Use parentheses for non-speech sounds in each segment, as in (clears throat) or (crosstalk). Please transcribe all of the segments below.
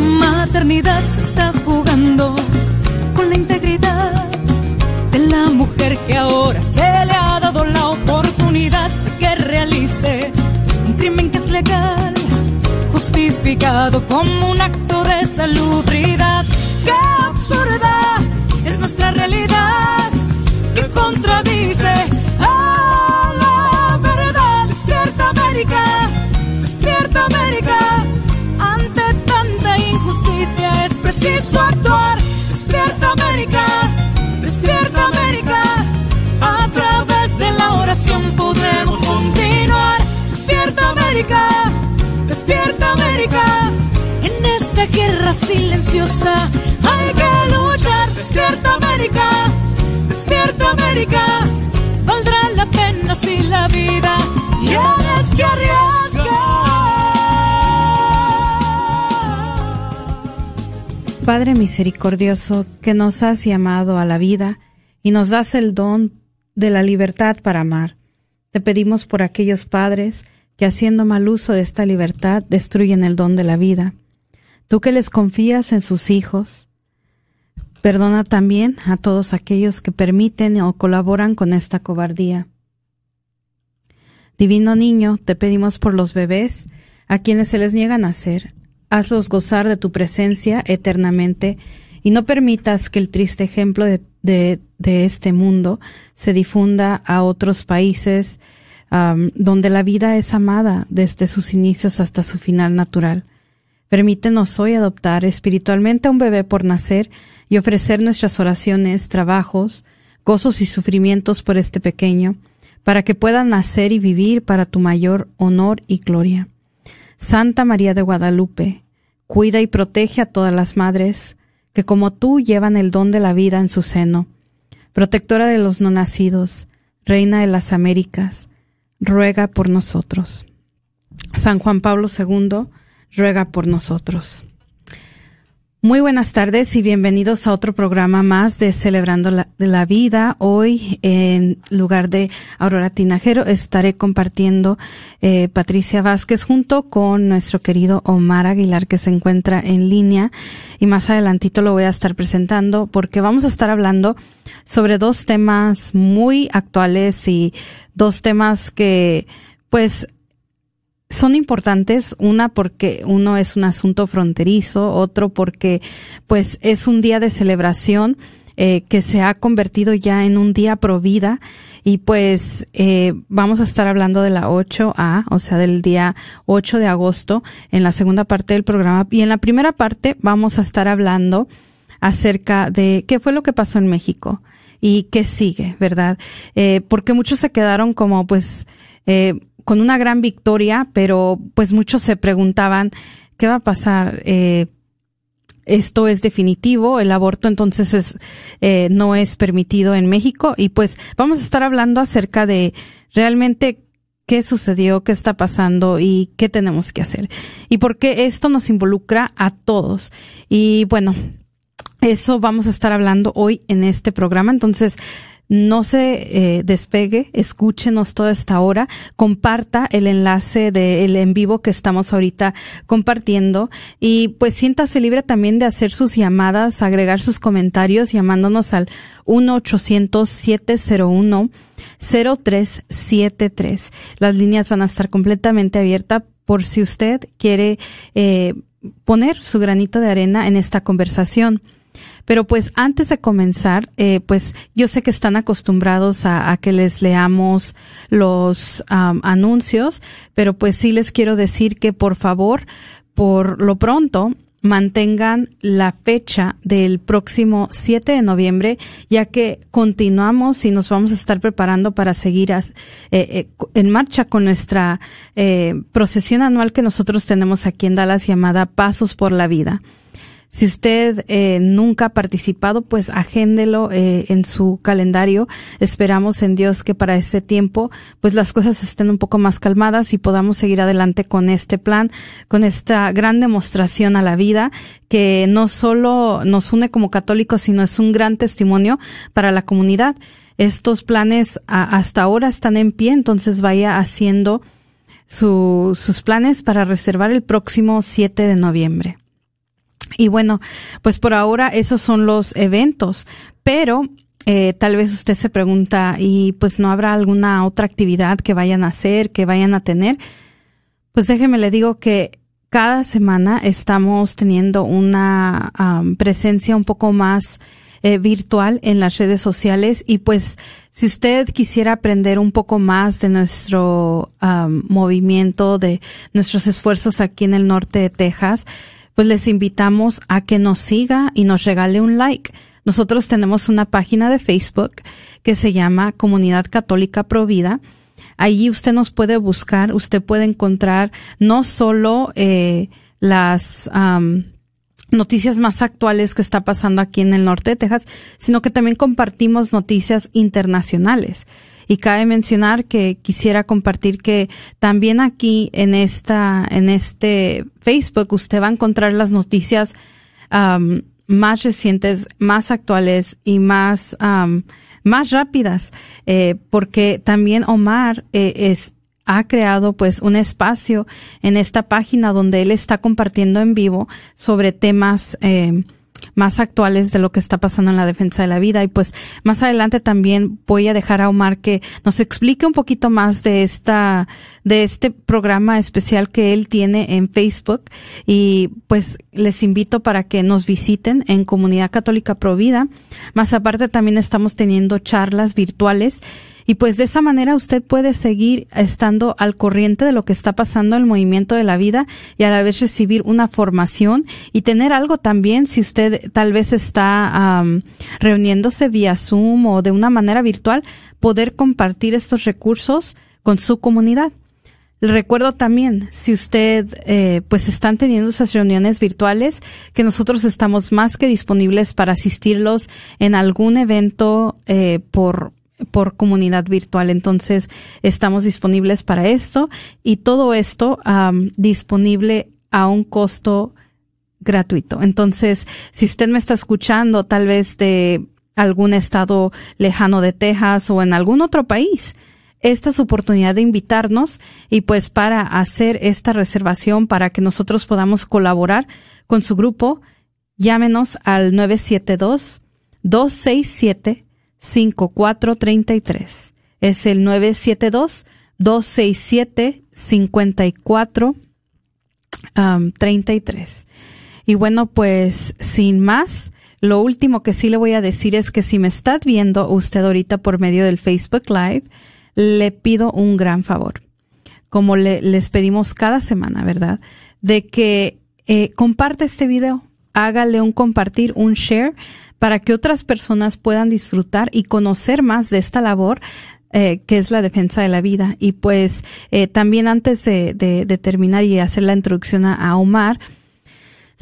la maternidad se está jugando con la integridad de la mujer que ahora se le ha dado la oportunidad de que realice un crimen que es legal, justificado como un acto de salubridad. ¡Qué absurda es nuestra realidad Despierta América, despierta América. A través de la oración podremos continuar. Despierta América, despierta América. En esta guerra silenciosa hay que luchar. Despierta América, despierta América. Valdrá la pena si la vida Padre misericordioso, que nos has llamado a la vida y nos das el don de la libertad para amar, te pedimos por aquellos padres que haciendo mal uso de esta libertad destruyen el don de la vida. Tú que les confías en sus hijos, perdona también a todos aquellos que permiten o colaboran con esta cobardía. Divino niño, te pedimos por los bebés a quienes se les niega nacer, hazlos gozar de tu presencia eternamente y no permitas que el triste ejemplo de, de, este mundo se difunda a otros países donde la vida es amada desde sus inicios hasta su final natural. Permítenos hoy adoptar espiritualmente a un bebé por nacer y ofrecer nuestras oraciones, trabajos, gozos y sufrimientos por este pequeño, para que pueda nacer y vivir para tu mayor honor y gloria. Santa María de Guadalupe, cuida y protege a todas las madres que como tú llevan el don de la vida en su seno. Protectora de los no nacidos, Reina de las Américas, ruega por nosotros. San Juan Pablo II, ruega por nosotros. Muy buenas tardes y bienvenidos a otro programa más de Celebrando la, Vida. Hoy, en lugar de Aurora Tinajero, estaré compartiendo eh, Patricia Vázquez junto con nuestro querido Omar Aguilar que se encuentra en línea y más adelantito lo voy a estar presentando porque vamos a estar hablando sobre dos temas muy actuales y dos temas que pues son importantes, una porque uno es un asunto fronterizo, otro porque pues es un día de celebración eh, que se ha convertido ya en un día pro vida y pues eh, vamos a estar hablando de la 8A, o sea, del día 8 de agosto en la segunda parte del programa y en la primera parte vamos a estar hablando acerca de qué fue lo que pasó en México y qué sigue, ¿verdad? Eh, porque muchos se quedaron como pues eh, con una gran victoria, pero pues muchos se preguntaban qué va a pasar. Eh, esto es definitivo, el aborto entonces es, eh, no es permitido en México y pues vamos a estar hablando acerca de realmente qué sucedió, qué está pasando y qué tenemos que hacer. Y por qué esto nos involucra a todos. Y bueno, eso vamos a estar hablando hoy en este programa. Entonces, no se eh, despegue, escúchenos toda esta hora, comparta el enlace del en vivo que estamos ahorita compartiendo y pues siéntase libre también de hacer sus llamadas, agregar sus comentarios llamándonos al 1-800-701-0373. Las líneas van a estar completamente abiertas por si usted quiere eh, poner su granito de arena en esta conversación. Pero pues antes de comenzar, eh, pues yo sé que están acostumbrados a, que les leamos los anuncios, pero pues sí les quiero decir que por favor, por lo pronto, mantengan la fecha del próximo 7 de noviembre, ya que continuamos y nos vamos a estar preparando para seguir eh, eh, en marcha con nuestra eh, procesión anual que nosotros tenemos aquí en Dallas llamada Pasos por la Vida. Si usted eh, nunca ha participado, pues agéndelo eh, en su calendario. Esperamos en Dios que para ese tiempo, pues las cosas estén un poco más calmadas y podamos seguir adelante con este plan, con esta gran demostración a la vida que no solo nos une como católicos, sino es un gran testimonio para la comunidad. Estos planes hasta ahora están en pie, entonces vaya haciendo sus planes para reservar el próximo 7 de noviembre. Y bueno, pues por ahora esos son los eventos, pero eh, tal vez usted se pregunta, ¿y pues no habrá alguna otra actividad que vayan a hacer, que vayan a tener? Pues déjeme le digo que cada semana estamos teniendo una presencia un poco más eh, virtual en las redes sociales y pues si usted quisiera aprender un poco más de nuestro movimiento, de nuestros esfuerzos aquí en el norte de Texas, pues les invitamos a que nos siga y nos regale un like. Nosotros tenemos una página de Facebook que se llama Comunidad Católica Provida. Allí usted nos puede buscar, usted puede encontrar no solo eh, las noticias más actuales que está pasando aquí en el norte de Texas, sino que también compartimos noticias internacionales. Y cabe mencionar que quisiera compartir que también aquí en esta, en este Facebook usted va a encontrar las noticias más recientes, más actuales y más, más rápidas, eh, porque también Omar eh, es, ha creado pues un espacio en esta página donde él está compartiendo en vivo sobre temas eh, más actuales de lo que está pasando en la defensa de la vida. Y pues más adelante también voy a dejar a Omar que nos explique un poquito más de esta, de este programa especial que él tiene en Facebook. Y pues les invito para que nos visiten en Comunidad Católica Provida. Más aparte también estamos teniendo charlas virtuales y pues de esa manera usted puede seguir estando al corriente de lo que está pasando en el movimiento de la vida y a la vez recibir una formación y tener algo también si usted tal vez está reuniéndose vía Zoom o de una manera virtual, poder compartir estos recursos con su comunidad. recuerdo también, si usted, eh, pues están teniendo esas reuniones virtuales, que nosotros estamos más que disponibles para asistirlos en algún evento eh, por por comunidad virtual. Entonces, estamos disponibles para esto y todo esto disponible a un costo gratuito. Entonces, si usted me está escuchando tal vez de algún estado lejano de Texas o en algún otro país, esta es oportunidad de invitarnos y pues para hacer esta reservación para que nosotros podamos colaborar con su grupo, llámenos al 972 267 5433. Es el 972-267-5433. Y bueno, pues sin más, lo último que sí le voy a decir es que si me está viendo usted ahorita por medio del Facebook Live, le pido un gran favor, como le, les pedimos cada semana, ¿verdad? De que eh, comparte este video, hágale un compartir, un share para que otras personas puedan disfrutar y conocer más de esta labor eh, que es la defensa de la vida. Y pues eh, también antes de, de, terminar y hacer la introducción a Omar,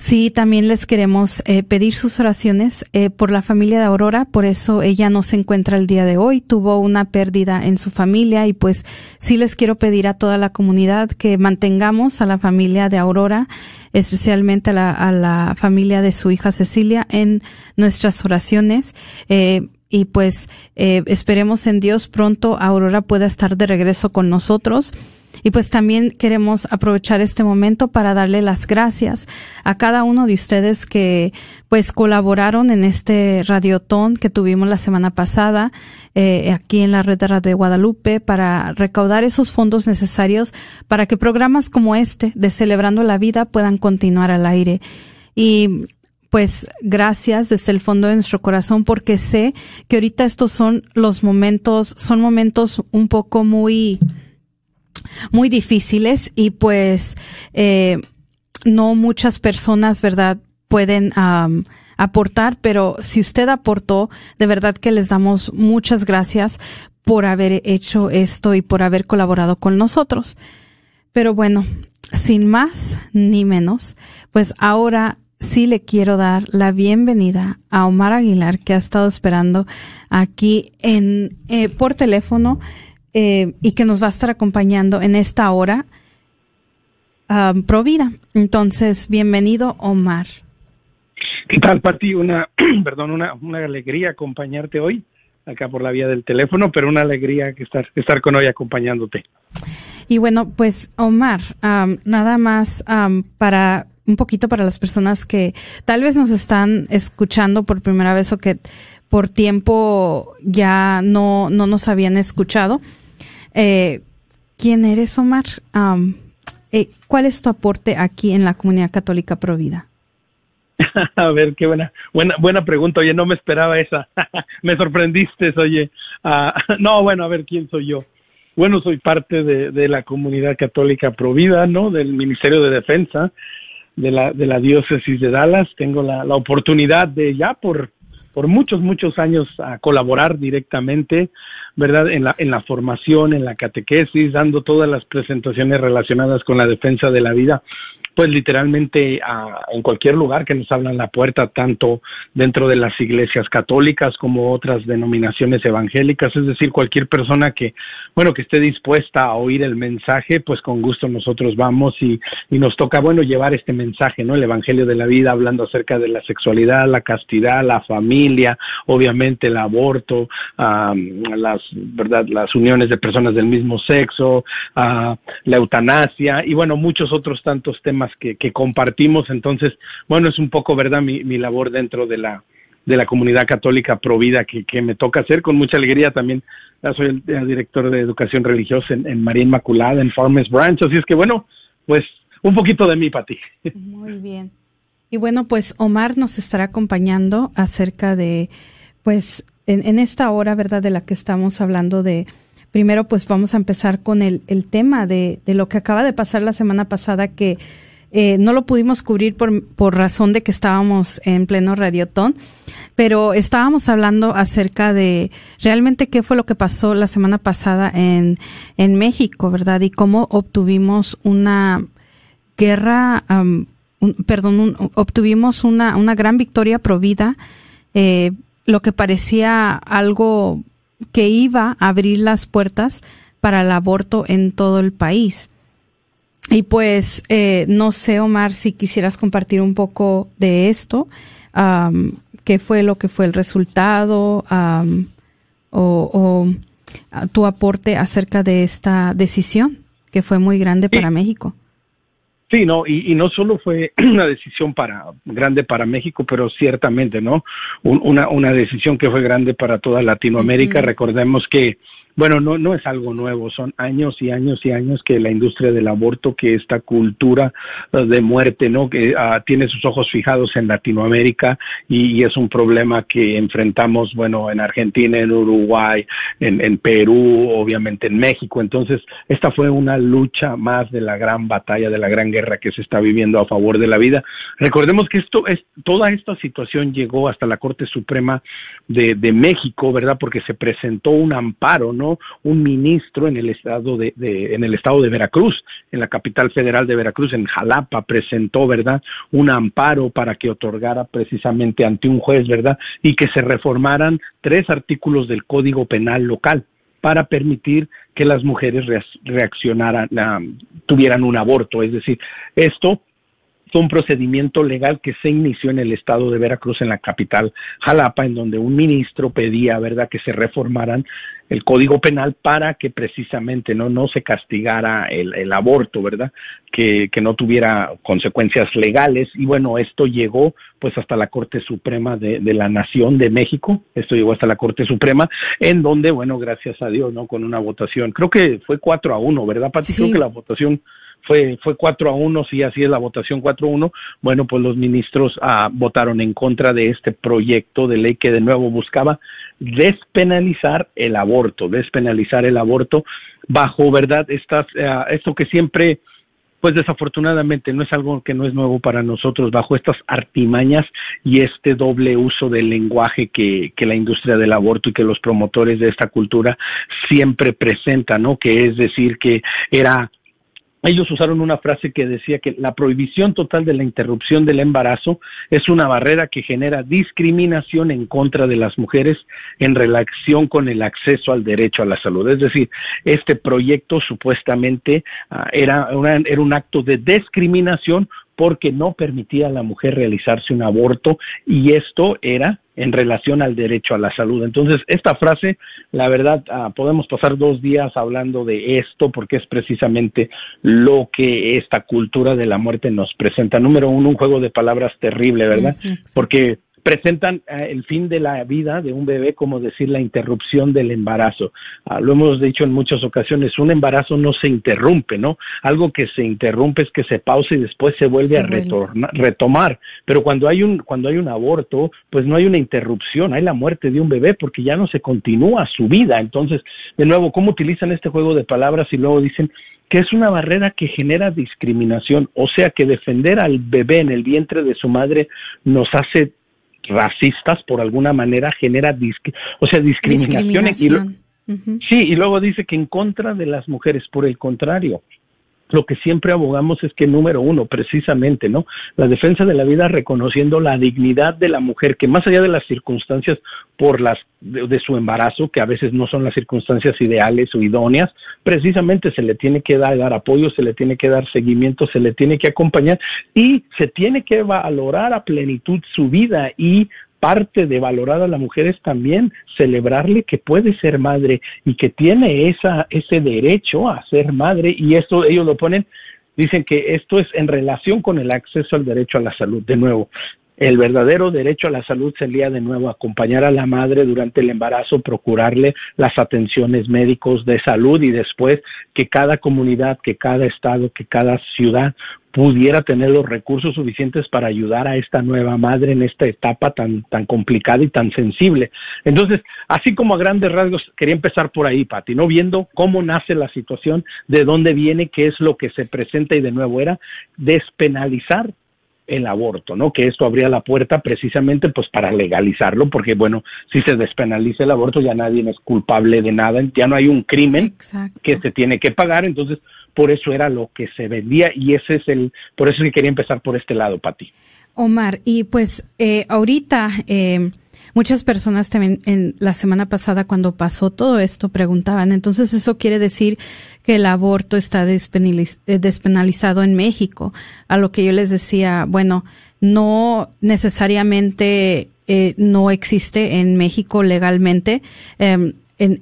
Sí, también les queremos eh, pedir sus oraciones eh, por la familia de Aurora, por eso ella no se encuentra el día de hoy, tuvo una pérdida en su familia y pues sí les quiero pedir a toda la comunidad que mantengamos a la familia de Aurora, especialmente a la, a la familia de su hija Cecilia en nuestras oraciones. Eh, y pues eh, esperemos en Dios pronto Aurora pueda estar de regreso con nosotros. Y pues también queremos aprovechar este momento para darle las gracias a cada uno de ustedes que pues colaboraron en este radiotón que tuvimos la semana pasada eh, aquí en la red de Guadalupe para recaudar esos fondos necesarios para que programas como este de Celebrando la Vida puedan continuar al aire. Y pues gracias desde el fondo de nuestro corazón porque sé que ahorita estos son los momentos, son momentos un poco muy muy difíciles y pues eh, no muchas personas, ¿verdad? Pueden aportar, pero si usted aportó, de verdad que les damos muchas gracias por haber hecho esto y por haber colaborado con nosotros. Pero bueno, sin más ni menos, pues ahora sí le quiero dar la bienvenida a Omar Aguilar, que ha estado esperando aquí en, eh, por teléfono eh, y que nos va a estar acompañando en esta hora um, Provida. Entonces, bienvenido, Omar. ¿Qué tal, Pati? Una, (clears throat) perdón, una, una alegría acompañarte hoy acá por la vía del teléfono, pero una alegría que estar, estar con hoy acompañándote. Y bueno, pues Omar, nada más para un poquito para las personas que tal vez nos están escuchando por primera vez o que por tiempo ya no, no nos habían escuchado. Eh, ¿Quién eres, Omar? Eh, ¿Cuál es tu aporte aquí en la comunidad católica Provida? (laughs) A ver, qué buena, buena, buena pregunta. Oye, no me esperaba esa. (laughs) me sorprendiste, oye. Ah, (laughs) no, bueno, a ver, ¿quién soy yo? Bueno, soy parte de, de la comunidad católica Provida, ¿no? Del Ministerio de Defensa de la, de la diócesis de Dallas. Tengo la, la oportunidad de ya por, por muchos, muchos años a colaborar directamente, ¿verdad? En la, en la formación, en la catequesis, dando todas las presentaciones relacionadas con la defensa de la vida pues literalmente en cualquier lugar que nos abran la puerta, tanto dentro de las iglesias católicas como otras denominaciones evangélicas, es decir, cualquier persona que, bueno, que esté dispuesta a oír el mensaje, pues con gusto nosotros vamos y, y nos toca, bueno, llevar este mensaje, ¿no? El Evangelio de la vida, hablando acerca de la sexualidad, la castidad, la familia, obviamente el aborto, las, ¿verdad? Las uniones de personas del mismo sexo, la eutanasia y, bueno, muchos otros tantos temas que, compartimos. Entonces, bueno, es un poco, ¿verdad?, mi, mi labor dentro de la, de la comunidad católica provida que, que me toca hacer con mucha alegría también. soy el, director de educación religiosa en, en, María Inmaculada, en Farmers Branch. Así es que, bueno, pues un poquito de mí, Pati. Muy bien. Y bueno, pues Omar nos estará acompañando acerca de, pues, en, esta hora, ¿verdad?, de la que estamos hablando de primero pues vamos a empezar con el, el tema de, lo que acaba de pasar la semana pasada que eh, no lo pudimos cubrir por, por razón de que estábamos en pleno radiotón, pero estábamos hablando acerca de realmente qué fue lo que pasó la semana pasada en, en México, ¿verdad? Y cómo obtuvimos una guerra, perdón, obtuvimos una, una gran victoria provida, eh, lo que parecía algo que iba a abrir las puertas para el aborto en todo el país. Y pues, eh, no sé, Omar, si quisieras compartir un poco de esto, qué fue lo que fue el resultado o, tu aporte acerca de esta decisión, que fue muy grande para México. Sí, no, y, no solo fue (clears throat) una decisión para grande para México, pero ciertamente, ¿no? una, una decisión que fue grande para toda Latinoamérica. Recordemos que bueno, no, no es algo nuevo, son años y años y años que la industria del aborto, que esta cultura eh, de muerte, ¿no? Que uh, tiene sus ojos fijados en Latinoamérica y, y, es un problema que enfrentamos, bueno, en Argentina, en Uruguay, en, en Perú, obviamente en México. Entonces, esta fue una lucha más de la gran batalla, de la gran guerra que se está viviendo a favor de la vida. Recordemos que esto es, toda esta situación llegó hasta la Corte Suprema de, de México, ¿verdad? Porque se presentó un amparo, ¿no? Un ministro en el estado de, en el estado de Veracruz, en la capital federal de Veracruz, en Jalapa, presentó, ¿verdad?, un amparo para que otorgara precisamente ante un juez, ¿verdad?, y que se reformaran tres artículos del Código Penal local para permitir que las mujeres reaccionaran, tuvieran un aborto. Es decir, esto fue un procedimiento legal que se inició en el estado de Veracruz, en la capital Jalapa, en donde un ministro pedía, ¿verdad?, que se reformaran el Código Penal para que precisamente no, no se castigara el, el aborto, ¿verdad? Que, que, no tuviera consecuencias legales. Y bueno, esto llegó pues hasta la Corte Suprema de, de, la Nación de México, esto llegó hasta la Corte Suprema, en donde, bueno, gracias a Dios, ¿no? Con una votación, creo que fue 4 a 1, ¿verdad, Pati? Creo que la votación fue, fue 4 a 1, si así es la votación 4 a 1, bueno, pues los ministros ah, votaron en contra de este proyecto de ley que de nuevo buscaba despenalizar el aborto, despenalizar el aborto bajo, ¿verdad? Estas, uh, esto que siempre pues desafortunadamente no es algo que no es nuevo para nosotros bajo estas artimañas y este doble uso del lenguaje que, que la industria del aborto y que los promotores de esta cultura siempre presentan, ¿no? Que es decir que era ellos usaron una frase que decía que la prohibición total de la interrupción del embarazo es una barrera que genera discriminación en contra de las mujeres en relación con el acceso al derecho a la salud. Es decir, este proyecto supuestamente ah, era, era un acto de discriminación porque no permitía a la mujer realizarse un aborto y esto era en relación al derecho a la salud. Entonces, esta frase, la verdad, ah, podemos pasar dos días hablando de esto porque es precisamente lo que esta cultura de la muerte nos presenta. Número uno, un juego de palabras terrible, ¿verdad? Porque presentan eh, el fin de la vida de un bebé como decir la interrupción del embarazo. Ah, lo hemos dicho en muchas ocasiones, un embarazo no se interrumpe, ¿no? Algo que se interrumpe es que se pausa y después se vuelve a retomar. Pero cuando hay un cuando hay un aborto, pues no hay una interrupción, hay la muerte de un bebé porque ya no se continúa su vida. Entonces, de nuevo, ¿cómo utilizan este juego de palabras y luego dicen que es una barrera que genera discriminación, o sea que defender al bebé en el vientre de su madre nos hace racistas por alguna manera genera o sea discriminación, sí y luego dice que en contra de las mujeres por el contrario lo que siempre abogamos es que número uno, precisamente, ¿no? La defensa de la vida reconociendo la dignidad de la mujer, que más allá de las circunstancias por las de, su embarazo, que a veces no son las circunstancias ideales o idóneas, precisamente se le tiene que dar, dar apoyo, se le tiene que dar seguimiento, se le tiene que acompañar y se tiene que valorar a plenitud su vida y parte de valorar a la mujer es también celebrarle que puede ser madre y que tiene esa, ese derecho a ser madre y esto ellos lo ponen, dicen que esto es en relación con el acceso al derecho a la salud. De nuevo, el verdadero derecho a la salud sería de nuevo acompañar a la madre durante el embarazo, procurarle las atenciones médicos de salud y después que cada comunidad, que cada estado, que cada ciudad pudiera tener los recursos suficientes para ayudar a esta nueva madre en esta etapa tan, tan complicada y tan sensible. Entonces, así como a grandes rasgos, quería empezar por ahí, Pati, ¿no? Viendo cómo nace la situación, de dónde viene, qué es lo que se presenta y de nuevo era despenalizar el aborto, ¿no? Que esto abría la puerta precisamente pues para legalizarlo, porque bueno, si se despenaliza el aborto ya nadie es culpable de nada, ya no hay un crimen que se tiene que pagar, entonces por eso era lo que se vendía y ese es el, por eso que quería empezar por este lado, Pati. Omar, y pues eh, ahorita eh, Muchas personas también en la semana pasada cuando pasó todo esto preguntaban, entonces eso quiere decir que el aborto está eh, despenalizado en México. A lo que yo les decía, bueno, no necesariamente eh, no existe en México legalmente. Eh,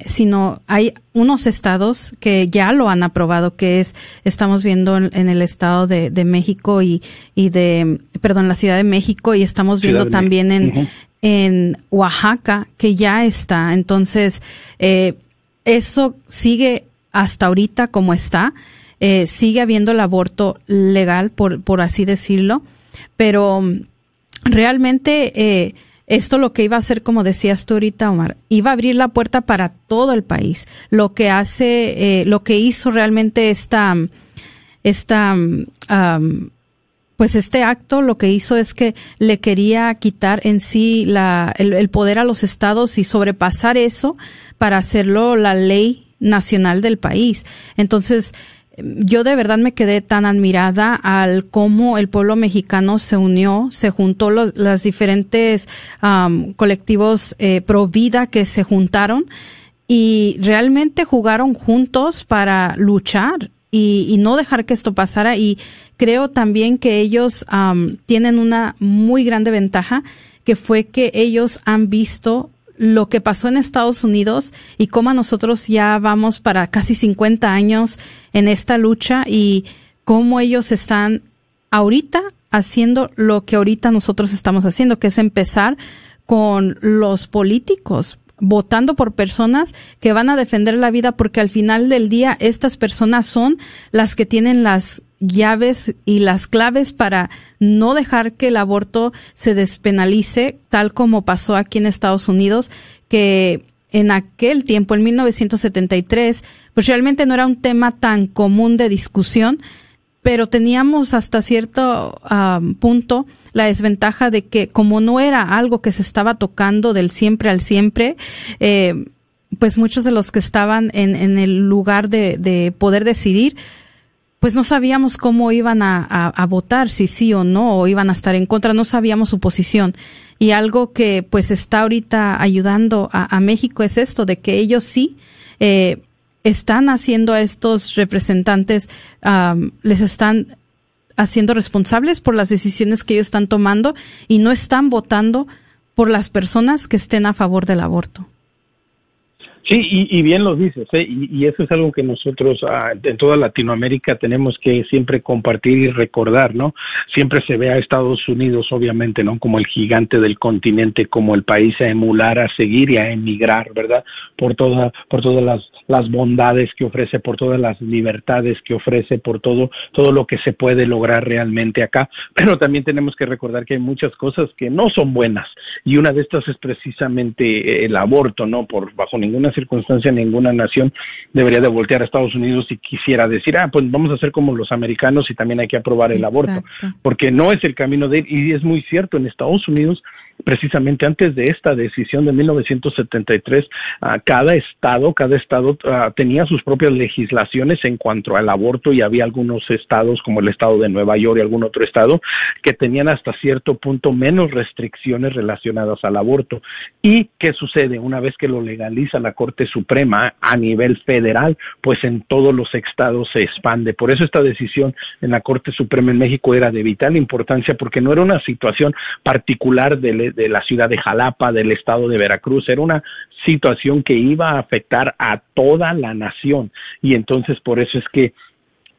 sino hay unos estados que ya lo han aprobado, que es, estamos viendo en, el estado de, de, México y, y de, perdón, la Ciudad de México y estamos viendo también en, en Oaxaca, que ya está. Entonces, eh, eso sigue hasta ahorita como está. Eh, sigue habiendo el aborto legal, por, por así decirlo, pero realmente eh, esto lo que iba a hacer, como decías tú ahorita, Omar, iba a abrir la puerta para todo el país. Lo que hace, lo que hizo realmente esta, esta um, pues este acto lo que hizo es que le quería quitar en sí la, el, poder a los estados y sobrepasar eso para hacerlo la ley nacional del país. Entonces, yo de verdad me quedé tan admirada al cómo el pueblo mexicano se unió, se juntó los las diferentes colectivos eh, pro vida que se juntaron y realmente jugaron juntos para luchar y, no dejar que esto pasara. Y creo también que ellos tienen una muy grande ventaja, que fue que ellos han visto lo que pasó en Estados Unidos y cómo nosotros ya vamos para casi 50 años en esta lucha y cómo ellos están ahorita haciendo lo que ahorita nosotros estamos haciendo, que es empezar con los políticos, votando por personas que van a defender la vida porque al final del día estas personas son las que tienen las llaves y las claves para no dejar que el aborto se despenalice tal como pasó aquí en Estados Unidos que en aquel tiempo, en 1973, pues realmente no era un tema tan común de discusión, pero teníamos hasta cierto punto la desventaja de que como no era algo que se estaba tocando del siempre al siempre, eh, pues muchos de los que estaban en, en el lugar de, de, poder decidir, pues no sabíamos cómo iban a, a, votar, si sí o no, o iban a estar en contra, no sabíamos su posición. Y algo que pues está ahorita ayudando a, a México es esto, de que ellos sí eh, están haciendo a estos representantes, les están haciendo responsables por las decisiones que ellos están tomando y no están votando por las personas que estén a favor del aborto. Sí, y, bien lo dices, ¿eh? y, eso es algo que nosotros ah, en toda Latinoamérica tenemos que siempre compartir y recordar, ¿no? Siempre se ve a Estados Unidos, obviamente, ¿no? Como el gigante del continente, como el país a emular, a seguir y a emigrar, ¿verdad? Por toda, por todas las las bondades que ofrece, por todas las libertades que ofrece, por todo, todo lo que se puede lograr realmente acá. Pero también tenemos que recordar que hay muchas cosas que no son buenas. Y una de estas es precisamente eh, el aborto, ¿no? Por bajo ninguna circunstancia, ninguna nación debería de voltear a Estados Unidos y quisiera decir, ah, pues vamos a hacer como los americanos y también hay que aprobar el aborto. Porque no es el camino de ir. Y es muy cierto, en Estados Unidos precisamente antes de esta decisión de 1973, uh, cada estado, cada estado uh, tenía sus propias legislaciones en cuanto al aborto y había algunos estados como el estado de Nueva York y algún otro estado que tenían hasta cierto punto menos restricciones relacionadas al aborto. ¿Y qué sucede? Una vez que lo legaliza la Corte Suprema a nivel federal, pues en todos los estados se expande. Por eso esta decisión en la Corte Suprema en México era de vital importancia porque no era una situación particular del de la ciudad de Jalapa, del estado de Veracruz. Era una situación que iba a afectar a toda la nación. Y entonces por eso es que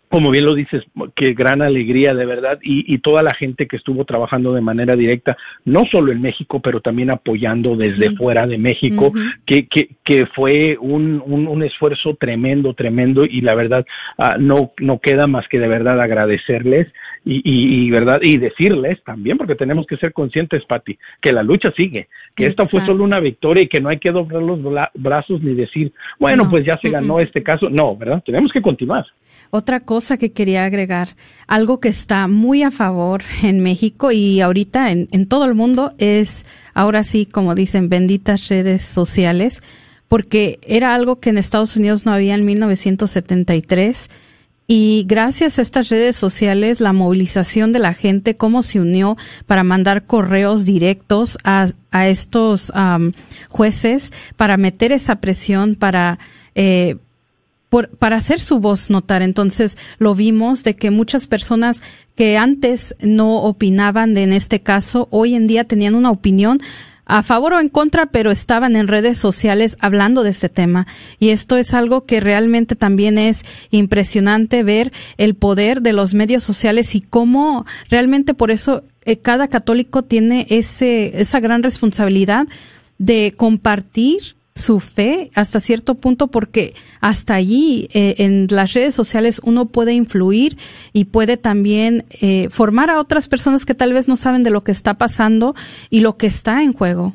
como bien lo dices, qué gran alegría de verdad y, y, toda la gente que estuvo trabajando de manera directa, no solo en México, pero también apoyando desde fuera de México, que, que, que fue un, un, un, esfuerzo tremendo, tremendo y la verdad uh, no, no queda más que de verdad agradecerles y, y, y, verdad y decirles también, porque tenemos que ser conscientes, Pati, que la lucha sigue, que esta fue solo una victoria y que no hay que doblar los brazos ni decir, bueno, pues ya se ganó este caso. No, ¿verdad? Tenemos que continuar. Otra cosa que quería agregar, algo que está muy a favor en México y ahorita en, en todo el mundo es, ahora sí, como dicen, benditas redes sociales, porque era algo que en Estados Unidos no había en 1973 y gracias a estas redes sociales, la movilización de la gente, cómo se unió para mandar correos directos a, a estos jueces, para meter esa presión, para, eh, por, para hacer su voz notar. Entonces lo vimos de que muchas personas que antes no opinaban de, en este caso, hoy en día tenían una opinión a favor o en contra, pero estaban en redes sociales hablando de este tema. Y esto es algo que realmente también es impresionante ver el poder de los medios sociales y cómo realmente por eso eh, cada católico tiene ese, esa gran responsabilidad de compartir su fe hasta cierto punto porque hasta allí eh, en las redes sociales uno puede influir y puede también eh, formar a otras personas que tal vez no saben de lo que está pasando y lo que está en juego.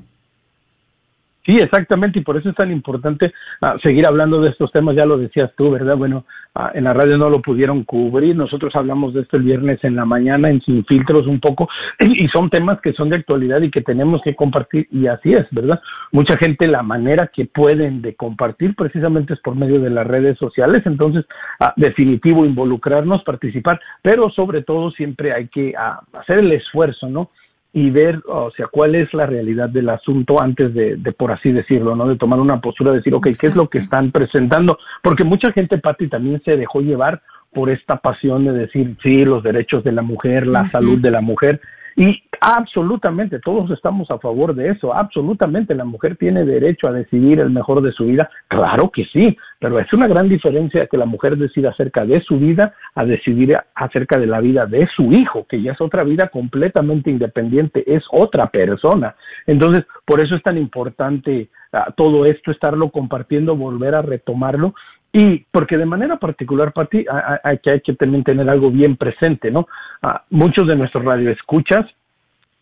Sí, exactamente, y por eso es tan importante ah, seguir hablando de estos temas, ya lo decías tú, ¿verdad? Bueno, ah, en la radio no lo pudieron cubrir, nosotros hablamos de esto el viernes en la mañana, en Sin Filtros un poco, y son temas que son de actualidad y que tenemos que compartir, y así es, ¿verdad? Mucha gente la manera que pueden de compartir precisamente es por medio de las redes sociales, entonces, ah, definitivo, involucrarnos, participar, pero sobre todo siempre hay que hacer el esfuerzo, ¿no? Y ver, o sea, cuál es la realidad del asunto antes de, de por así decirlo, ¿no? De tomar una postura, de decir, ok, ¿qué es lo que están presentando? Porque mucha gente, Pati, también se dejó llevar por esta pasión de decir, sí, los derechos de la mujer, la salud de la mujer, y absolutamente, todos estamos a favor de eso, absolutamente, la mujer tiene derecho a decidir el mejor de su vida, claro que sí, pero es una gran diferencia que la mujer decida acerca de su vida a decidir acerca de la vida de su hijo, que ya es otra vida completamente independiente, es otra persona. Entonces, por eso es tan importante uh, todo esto, estarlo compartiendo, volver a retomarlo y porque de manera particular, Pati, hay, que, hay que también tener algo bien presente, ¿no? Ah, muchos de nuestros radioescuchas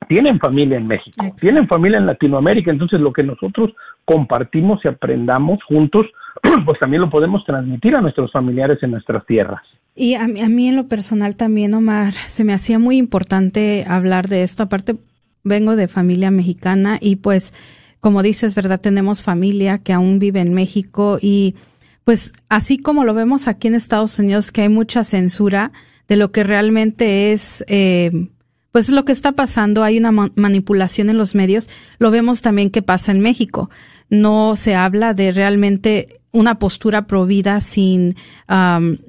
tienen familia en México, tienen familia en Latinoamérica, entonces lo que nosotros compartimos y aprendamos juntos, (clears throat) pues también lo podemos transmitir a nuestros familiares en nuestras tierras. Y a, a mí en lo personal también, Omar, se me hacía muy importante hablar de esto. Aparte, vengo de familia mexicana y pues, como dices, ¿verdad? Tenemos familia que aún vive en México y pues así como lo vemos aquí en Estados Unidos, que hay mucha censura de lo que realmente es, eh, pues lo que está pasando, hay una manipulación en los medios, lo vemos también que pasa en México. No se habla de realmente una postura provida sin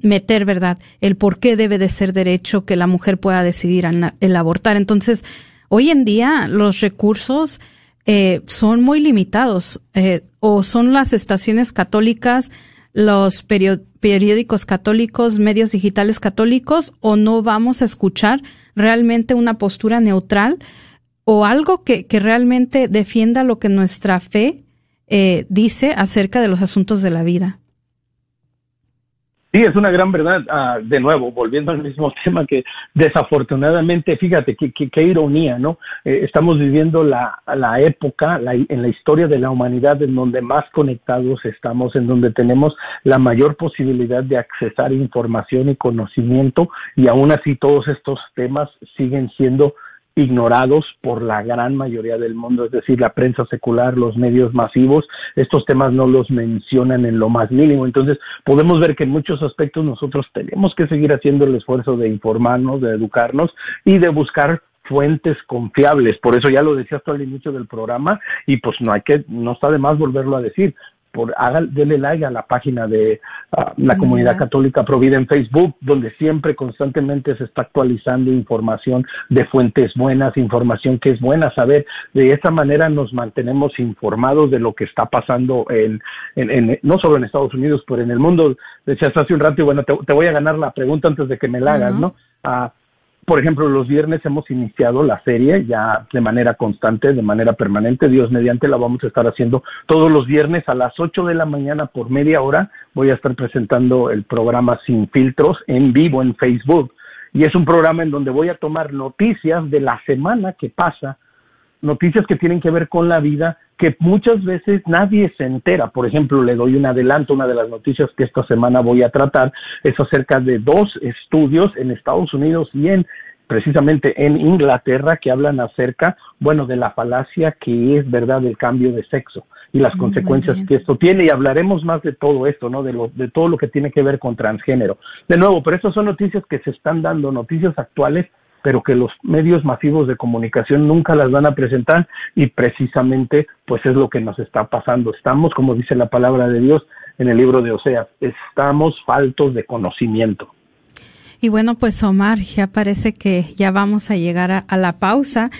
meter, ¿verdad?, el por qué debe de ser derecho que la mujer pueda decidir el abortar. Entonces, hoy en día los recursos eh, son muy limitados eh, o son las estaciones católicas los periódicos católicos, medios digitales católicos, o no vamos a escuchar realmente una postura neutral o algo que, que realmente defienda lo que nuestra fe eh, dice acerca de los asuntos de la vida. Sí, es una gran verdad. Ah, de nuevo, volviendo al mismo (laughs) tema que desafortunadamente, fíjate qué ironía, ¿no? Eh, estamos viviendo la, la época en la historia de la humanidad en donde más conectados estamos, en donde tenemos la mayor posibilidad de accesar información y conocimiento y aún así todos estos temas siguen siendo ignorados por la gran mayoría del mundo, es decir, la prensa secular, los medios masivos, estos temas no los mencionan en lo más mínimo. Entonces, podemos ver que en muchos aspectos nosotros tenemos que seguir haciendo el esfuerzo de informarnos, de educarnos y de buscar fuentes confiables. Por eso ya lo decías tú al inicio del programa y pues no hay que, no está de más volverlo a decir por haga, denle like a la página de ah, la comunidad católica Provida en Facebook, donde siempre constantemente se está actualizando información de fuentes buenas, información que es buena saber. De esta manera nos mantenemos informados de lo que está pasando en, en, no solo en Estados Unidos, pero en el mundo. Decías hace un rato, y bueno, te, voy a ganar la pregunta antes de que me la hagas, ¿no? Ah, por ejemplo, los viernes hemos iniciado la serie ya de manera constante, de manera permanente. Dios mediante la vamos a estar haciendo todos los viernes a las 8 de la mañana por media hora. Voy a estar presentando el programa Sin Filtros en vivo en Facebook. Y es un programa en donde voy a tomar noticias de la semana que pasa noticias que tienen que ver con la vida que muchas veces nadie se entera. Por ejemplo, le doy un adelanto, una de las noticias que esta semana voy a tratar es acerca de dos estudios en Estados Unidos y en precisamente en Inglaterra que hablan acerca, bueno, de la falacia que es verdad del cambio de sexo y las consecuencias que esto tiene y hablaremos más de todo esto, ¿no? De lo, de todo lo que tiene que ver con transgénero. De nuevo, pero estas son noticias que se están dando, noticias actuales pero que los medios masivos de comunicación nunca las van a presentar y precisamente pues es lo que nos está pasando. Estamos, como dice la palabra de Dios en el libro de Oseas, estamos faltos de conocimiento. Y bueno, pues Omar, ya parece que ya vamos a llegar a, la pausa.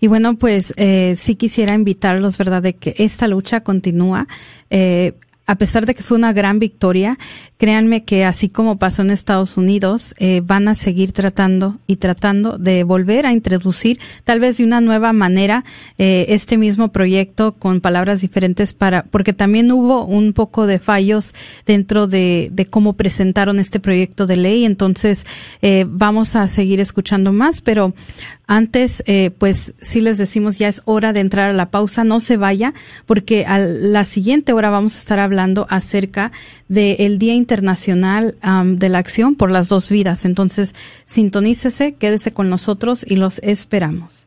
Y bueno, pues eh, sí quisiera invitarlos, ¿verdad?, de que esta lucha continúa. Eh, a pesar de que fue una gran victoria, créanme que así como pasó en Estados Unidos, eh, van a seguir tratando y tratando de volver a introducir tal vez de una nueva manera eh, este mismo proyecto con palabras diferentes para, porque también hubo un poco de fallos dentro de, de cómo presentaron este proyecto de ley. Entonces, eh, vamos a seguir escuchando más, pero antes, eh, pues sí les decimos ya es hora de entrar a la pausa, no se vaya, porque a la siguiente hora vamos a estar hablando acerca del Día Internacional de la Acción por las Dos Vidas. Entonces, sintonícese, quédese con nosotros y los esperamos.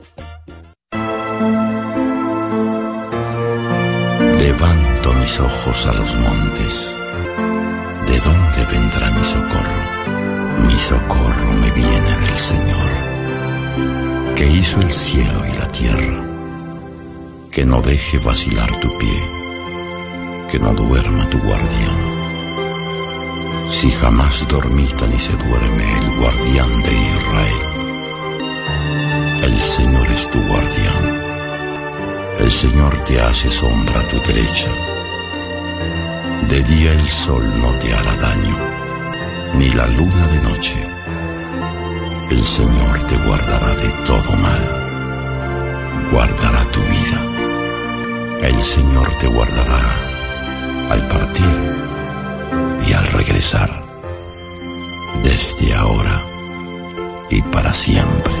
Levanto mis ojos a los montes. ¿De dónde vendrá mi socorro? Mi socorro me viene del Señor, que hizo el cielo y la tierra. Que no deje vacilar tu pie, que no duerma tu guardián. Si jamás dormita ni se duerme el guardián de Israel, el Señor es tu guardián. El Señor te hace sombra a tu derecha. De día el sol no te hará daño, ni la luna de noche. El Señor te guardará de todo mal, guardará tu vida. El Señor te guardará al partir y al regresar, desde ahora y para siempre.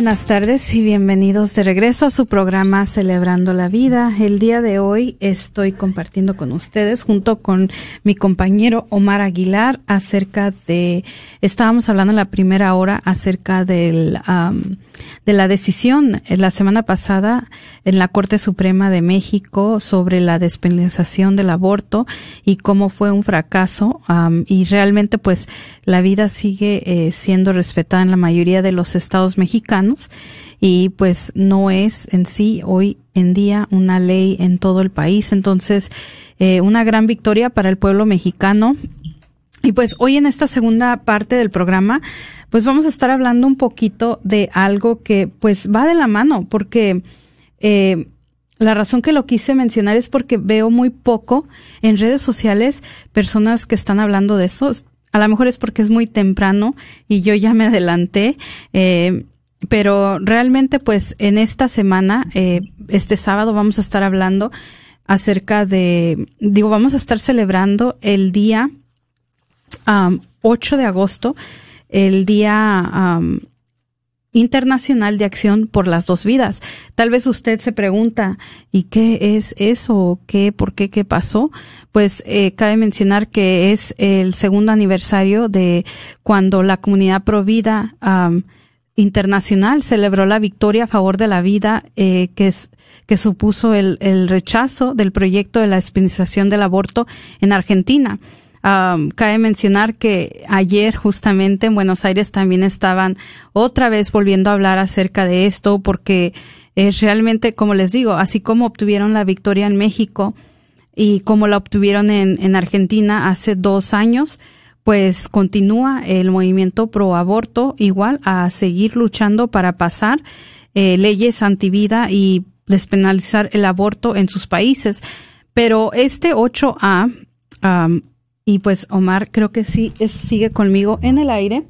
Buenas tardes y bienvenidos de regreso a su programa Celebrando la Vida. El día de hoy estoy compartiendo con ustedes junto con mi compañero Omar Aguilar acerca de, estábamos hablando en la primera hora acerca del, um, de la decisión la semana pasada en la Corte Suprema de México sobre la despenalización del aborto y cómo fue un fracaso y realmente pues la vida sigue eh, siendo respetada en la mayoría de los estados mexicanos y pues no es en sí hoy en día una ley en todo el país. Entonces, eh, una gran victoria para el pueblo mexicano. Y pues hoy en esta segunda parte del programa, pues vamos a estar hablando un poquito de algo que pues va de la mano, porque eh, la razón que lo quise mencionar es porque veo muy poco en redes sociales personas que están hablando de eso. A lo mejor es porque es muy temprano y yo ya me adelanté. Eh, pero realmente pues en esta semana, eh, este sábado vamos a estar hablando acerca de, digo, vamos a estar celebrando el día 8 de agosto, el día internacional de acción por las dos vidas. Tal vez usted se pregunta, ¿y qué es eso? ¿Qué? ¿Por qué? ¿Qué pasó? Pues eh, cabe mencionar que es el segundo aniversario de cuando la comunidad provida internacional celebró la victoria a favor de la vida eh, que, es, que supuso el, el, rechazo del proyecto de la espinización del aborto en Argentina. Cabe mencionar que ayer justamente en Buenos Aires también estaban otra vez volviendo a hablar acerca de esto porque es realmente, como les digo, así como obtuvieron la victoria en México y como la obtuvieron en, en Argentina hace dos años, pues continúa el movimiento pro aborto igual a seguir luchando para pasar eh, leyes antivida y despenalizar el aborto en sus países. Pero este 8A, y pues Omar creo que sí es, sigue conmigo en el aire.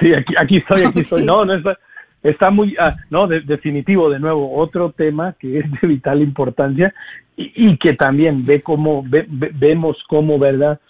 Sí, aquí, aquí estoy, aquí estoy. (laughs) No, no está, está muy, ah, no, definitivo, de nuevo, otro tema que es de vital importancia y, y que también ve cómo, vemos cómo, ¿verdad?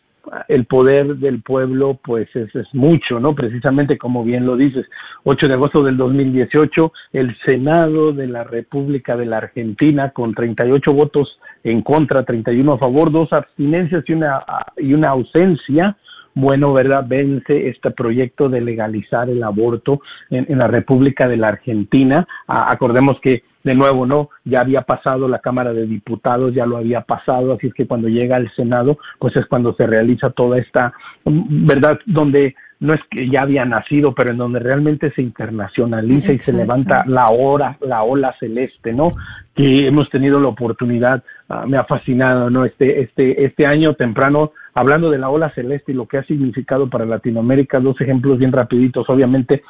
el poder del pueblo pues es, es, mucho, ¿no? Precisamente como bien lo dices, 8 de agosto del 2018, el Senado de la República de la Argentina con 38 votos en contra, 31 a favor, dos abstinencias y una, y una ausencia, bueno, ¿verdad? Vence este proyecto de legalizar el aborto en, la República de la Argentina. acordemos que de nuevo, ¿no? Ya había pasado la Cámara de Diputados, ya lo había pasado, así es que cuando llega al Senado, pues es cuando se realiza toda esta, ¿verdad? Donde no es que ya había nacido, pero en donde realmente se internacionaliza y se levanta la hora, la ola celeste, ¿no? Que hemos tenido la oportunidad, ah, me ha fascinado, ¿no? Este, este, este año temprano, hablando de la ola celeste y lo que ha significado para Latinoamérica, dos ejemplos bien rapiditos, obviamente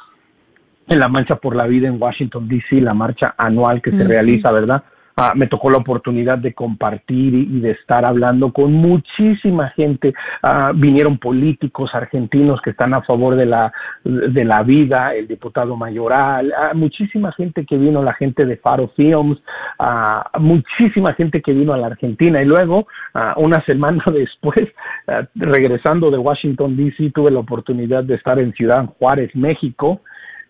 en la Mancha por la Vida en Washington, D.C., la marcha anual que se realiza, ¿verdad? Ah, me tocó la oportunidad de compartir y, de estar hablando con muchísima gente. Ah, vinieron políticos argentinos que están a favor de la, de la vida, el diputado mayoral, ah, muchísima gente que vino, la gente de Faro Films, muchísima gente que vino a la Argentina. Y luego, una (laughs) semana después, regresando de Washington, D.C., tuve la oportunidad de estar en Ciudad Juárez, México,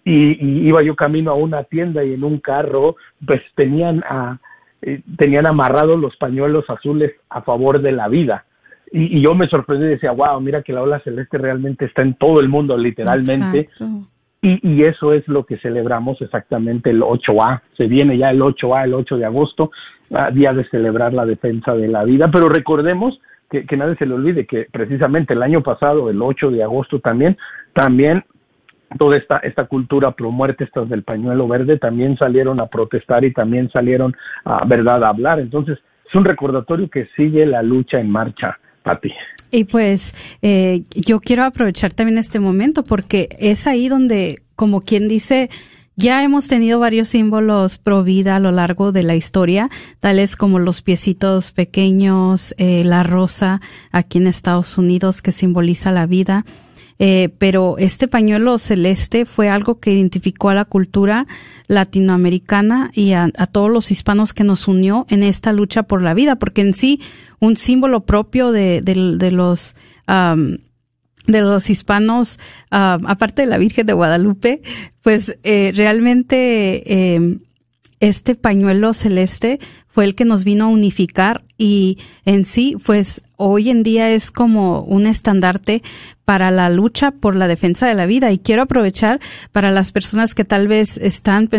y, iba yo camino a una tienda y en un carro pues tenían a eh, tenían amarrados los pañuelos azules a favor de la vida. Y, yo me sorprendí y decía wow mira que la ola celeste realmente está en todo el mundo literalmente y, y, eso es lo que celebramos exactamente el 8A se viene ya el 8A el 8 de agosto día de celebrar la defensa de la vida. Pero recordemos que, que nadie se le olvide que precisamente el año pasado el 8 de agosto también también toda esta, esta cultura pro muerte, estas del pañuelo verde, también salieron a protestar y también salieron a, ¿verdad?, a hablar. Entonces, es un recordatorio que sigue la lucha en marcha, Pati. Y pues eh, yo quiero aprovechar también este momento porque es ahí donde, como quien dice, ya hemos tenido varios símbolos pro vida a lo largo de la historia, tales como los piecitos pequeños, eh, la rosa aquí en Estados Unidos que simboliza la vida, eh, pero este pañuelo celeste fue algo que identificó a la cultura latinoamericana y a, todos los hispanos que nos unió en esta lucha por la vida, porque en sí un símbolo propio de, de, los de los hispanos, aparte de la Virgen de Guadalupe, pues eh, realmente eh, este pañuelo celeste fue el que nos vino a unificar y en sí, pues hoy en día es como un estandarte para la lucha por la defensa de la vida. Y quiero aprovechar para las personas que tal vez están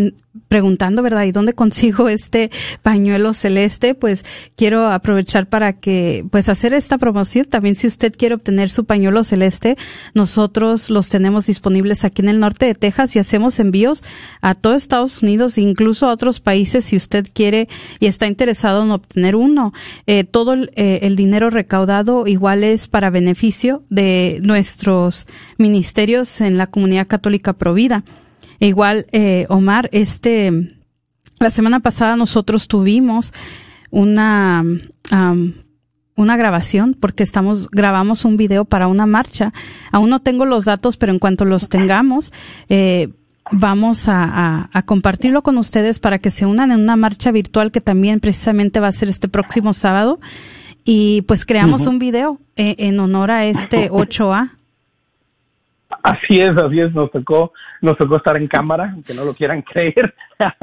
preguntando, ¿verdad? ¿Y dónde (laughs) consigo este pañuelo celeste? Pues quiero aprovechar para que, pues hacer esta promoción. También si usted quiere obtener su pañuelo celeste, nosotros los tenemos disponibles aquí en el norte de Texas y hacemos envíos a todo Estados Unidos, incluso a otros países si usted quiere y está interesado en obtener uno. Eh, todo el, eh, el dinero recaudado igual es para beneficio de nuestros ministerios en la comunidad católica provida. E igual, eh, Omar, este, la semana pasada nosotros tuvimos una, una grabación porque estamos, grabamos un video para una marcha. Aún no tengo los datos, pero en cuanto los tengamos, eh, vamos a, a, compartirlo con ustedes para que se unan en una marcha virtual que también precisamente va a ser este próximo sábado y pues creamos un video eh, en honor a este (laughs) 8A. Así es, así es, nos tocó, nos tocó estar en cámara, que no lo quieran (laughs) creer,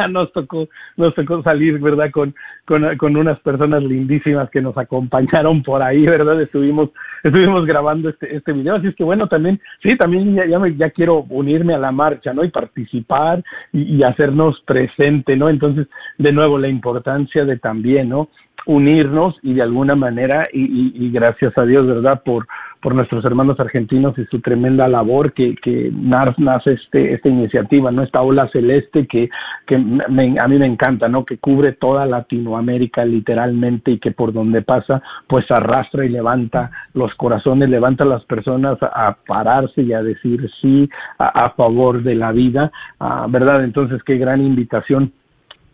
nos tocó, nos tocó salir, ¿verdad? Con, con, unas personas lindísimas que nos acompañaron por ahí, ¿verdad? Estuvimos, estuvimos grabando este, este video, así es que bueno, también, sí, también ya, ya, me, quiero unirme a la marcha, ¿no? Y participar y, y hacernos presente, ¿no? Entonces, de nuevo, la importancia de también, ¿no? unirnos y de alguna manera y, y, gracias a Dios, ¿verdad? Por, por nuestros hermanos argentinos y su tremenda labor que, que nace este, esta iniciativa, ¿no? Esta ola celeste que, que a mí me encanta, ¿no? Que cubre toda Latinoamérica literalmente y que por donde pasa, pues arrastra y levanta los corazones, levanta a las personas a, pararse y a decir sí a, a favor de la vida, ah, ¿verdad? Entonces, qué gran invitación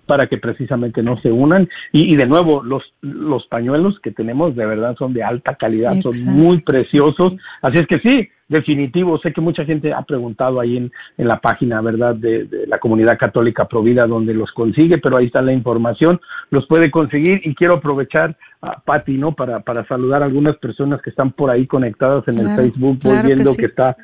para que precisamente no se unan. Y, de nuevo, los, los pañuelos que tenemos de verdad son de alta calidad, son muy preciosos. Así es que sí, definitivo. Sé que mucha gente ha preguntado ahí en, en la página, ¿verdad?, de, la comunidad católica Provida, donde los consigue, pero ahí está la información, los puede conseguir. Y quiero aprovechar, a Patti, ¿no?, para, para saludar a algunas personas que están por ahí conectadas en el Facebook, viendo que está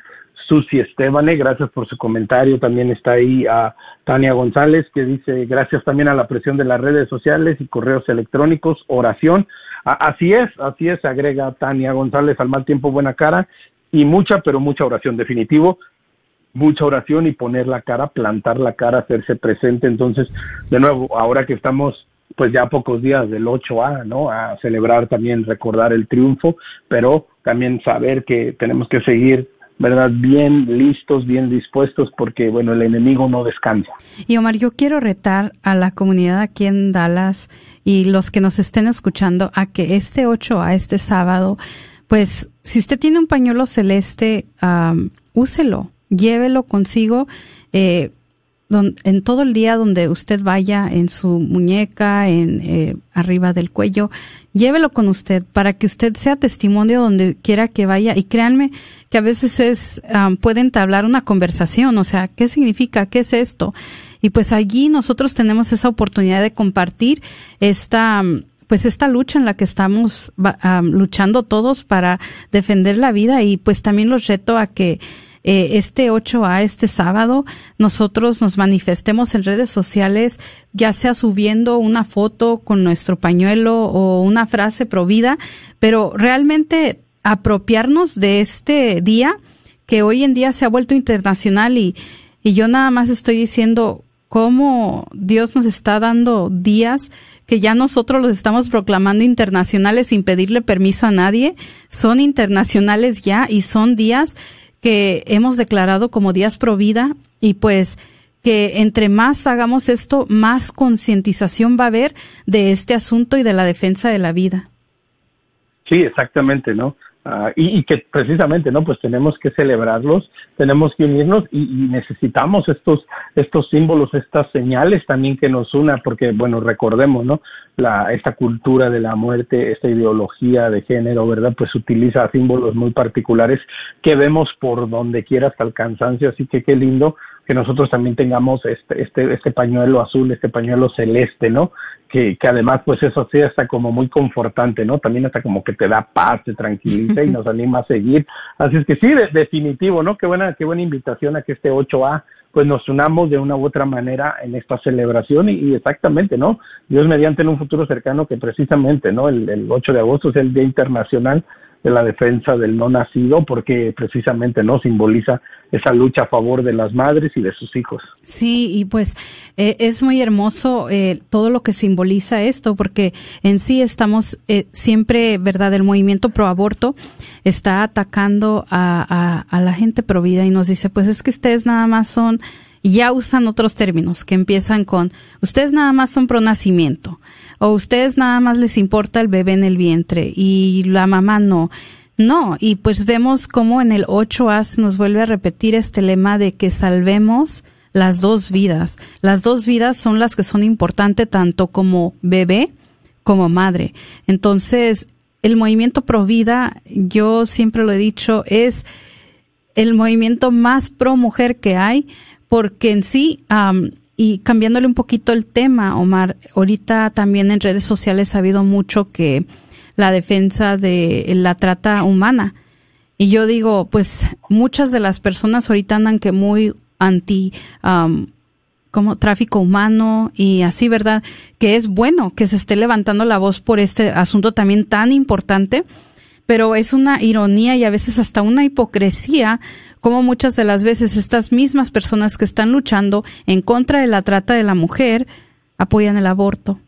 Susi Estebane, gracias por su comentario. También está ahí a Tania González, que dice gracias también a la presión de las redes sociales y correos electrónicos, oración. así es, así es, agrega Tania González al mal tiempo, buena cara. y mucha, pero mucha oración, definitivo, mucha oración y poner la cara, plantar la cara, hacerse presente. Entonces, de nuevo, ahora que estamos pues ya pocos días del 8A, ¿no? A celebrar también, recordar el triunfo, pero también saber que tenemos que seguir ¿verdad? Bien listos, bien dispuestos, porque, bueno, el enemigo no descansa. Y Omar, yo quiero retar a la comunidad aquí en Dallas y los que nos estén escuchando a que este 8 a este sábado, pues, si usted tiene un pañuelo celeste, úselo, llévelo consigo. Eh, en todo el día donde usted vaya en su muñeca, en eh, arriba del cuello, llévelo con usted para que usted sea testimonio donde quiera que vaya y créanme que a veces es um, puede entablar una conversación, o sea, ¿qué significa? ¿Qué es esto? Y pues allí nosotros tenemos esa oportunidad de compartir esta pues esta lucha en la que estamos luchando todos para defender la vida y pues también los reto a que eh, este 8A, este sábado, nosotros nos manifestemos en redes sociales, ya sea subiendo una foto con nuestro pañuelo o una frase provida, pero realmente apropiarnos de este día que hoy en día se ha vuelto internacional y, y yo nada más estoy diciendo cómo Dios nos está dando días que ya nosotros los estamos proclamando internacionales sin pedirle permiso a nadie, son internacionales ya y son días que hemos declarado como días pro vida y pues que entre más hagamos esto, más concientización va a haber de este asunto y de la defensa de la vida. Sí, exactamente, ¿no? Ah, y, que precisamente, ¿no? Pues tenemos que celebrarlos, tenemos que unirnos y, necesitamos estos, estos símbolos, estas señales también que nos una, porque, bueno, recordemos, ¿no? La, esta cultura de la muerte, esta ideología de género, ¿verdad? Pues utiliza símbolos muy particulares que vemos por donde quiera hasta el cansancio, así que qué lindo que nosotros también tengamos este, este, este pañuelo azul, este pañuelo celeste, ¿no? Que, que además, pues eso sí está como muy confortante, ¿no? También hasta como que te da paz, te tranquiliza y (laughs) nos anima a seguir. Así es que sí, de, definitivo, ¿no? Qué buena, qué buena invitación a que este 8A pues nos unamos de una u otra manera en esta celebración y, exactamente, ¿no? Dios mediante en un futuro cercano que precisamente, ¿no? El, el 8 de agosto es el Día Internacional de la defensa del no nacido porque precisamente no simboliza esa lucha a favor de las madres y de sus hijos. Sí, y pues eh, es muy hermoso eh, todo lo que simboliza esto porque en sí estamos eh, siempre, ¿verdad? El movimiento pro aborto está atacando a, a, a la gente pro vida y nos dice, pues es que ustedes nada más son y ya usan otros términos que empiezan con ustedes nada más son pro nacimiento o ustedes nada más les importa el bebé en el vientre y la mamá no. No, y pues vemos cómo en el 8A se nos vuelve a repetir este lema de que salvemos las dos vidas. Las dos vidas son las que son importantes tanto como bebé como madre. Entonces, el movimiento pro vida, yo siempre lo he dicho, es el movimiento más pro mujer que hay, porque en sí y cambiándole un poquito el tema, Omar, ahorita también en redes sociales ha habido mucho que la defensa de la trata humana. Y yo digo, pues muchas de las personas ahorita andan que muy anti como tráfico humano y así, ¿verdad? Que es bueno que se esté levantando la voz por este asunto también tan importante, pero es una ironía y a veces hasta una hipocresía como muchas de las veces estas mismas personas que están luchando en contra de la trata de la mujer apoyan el aborto.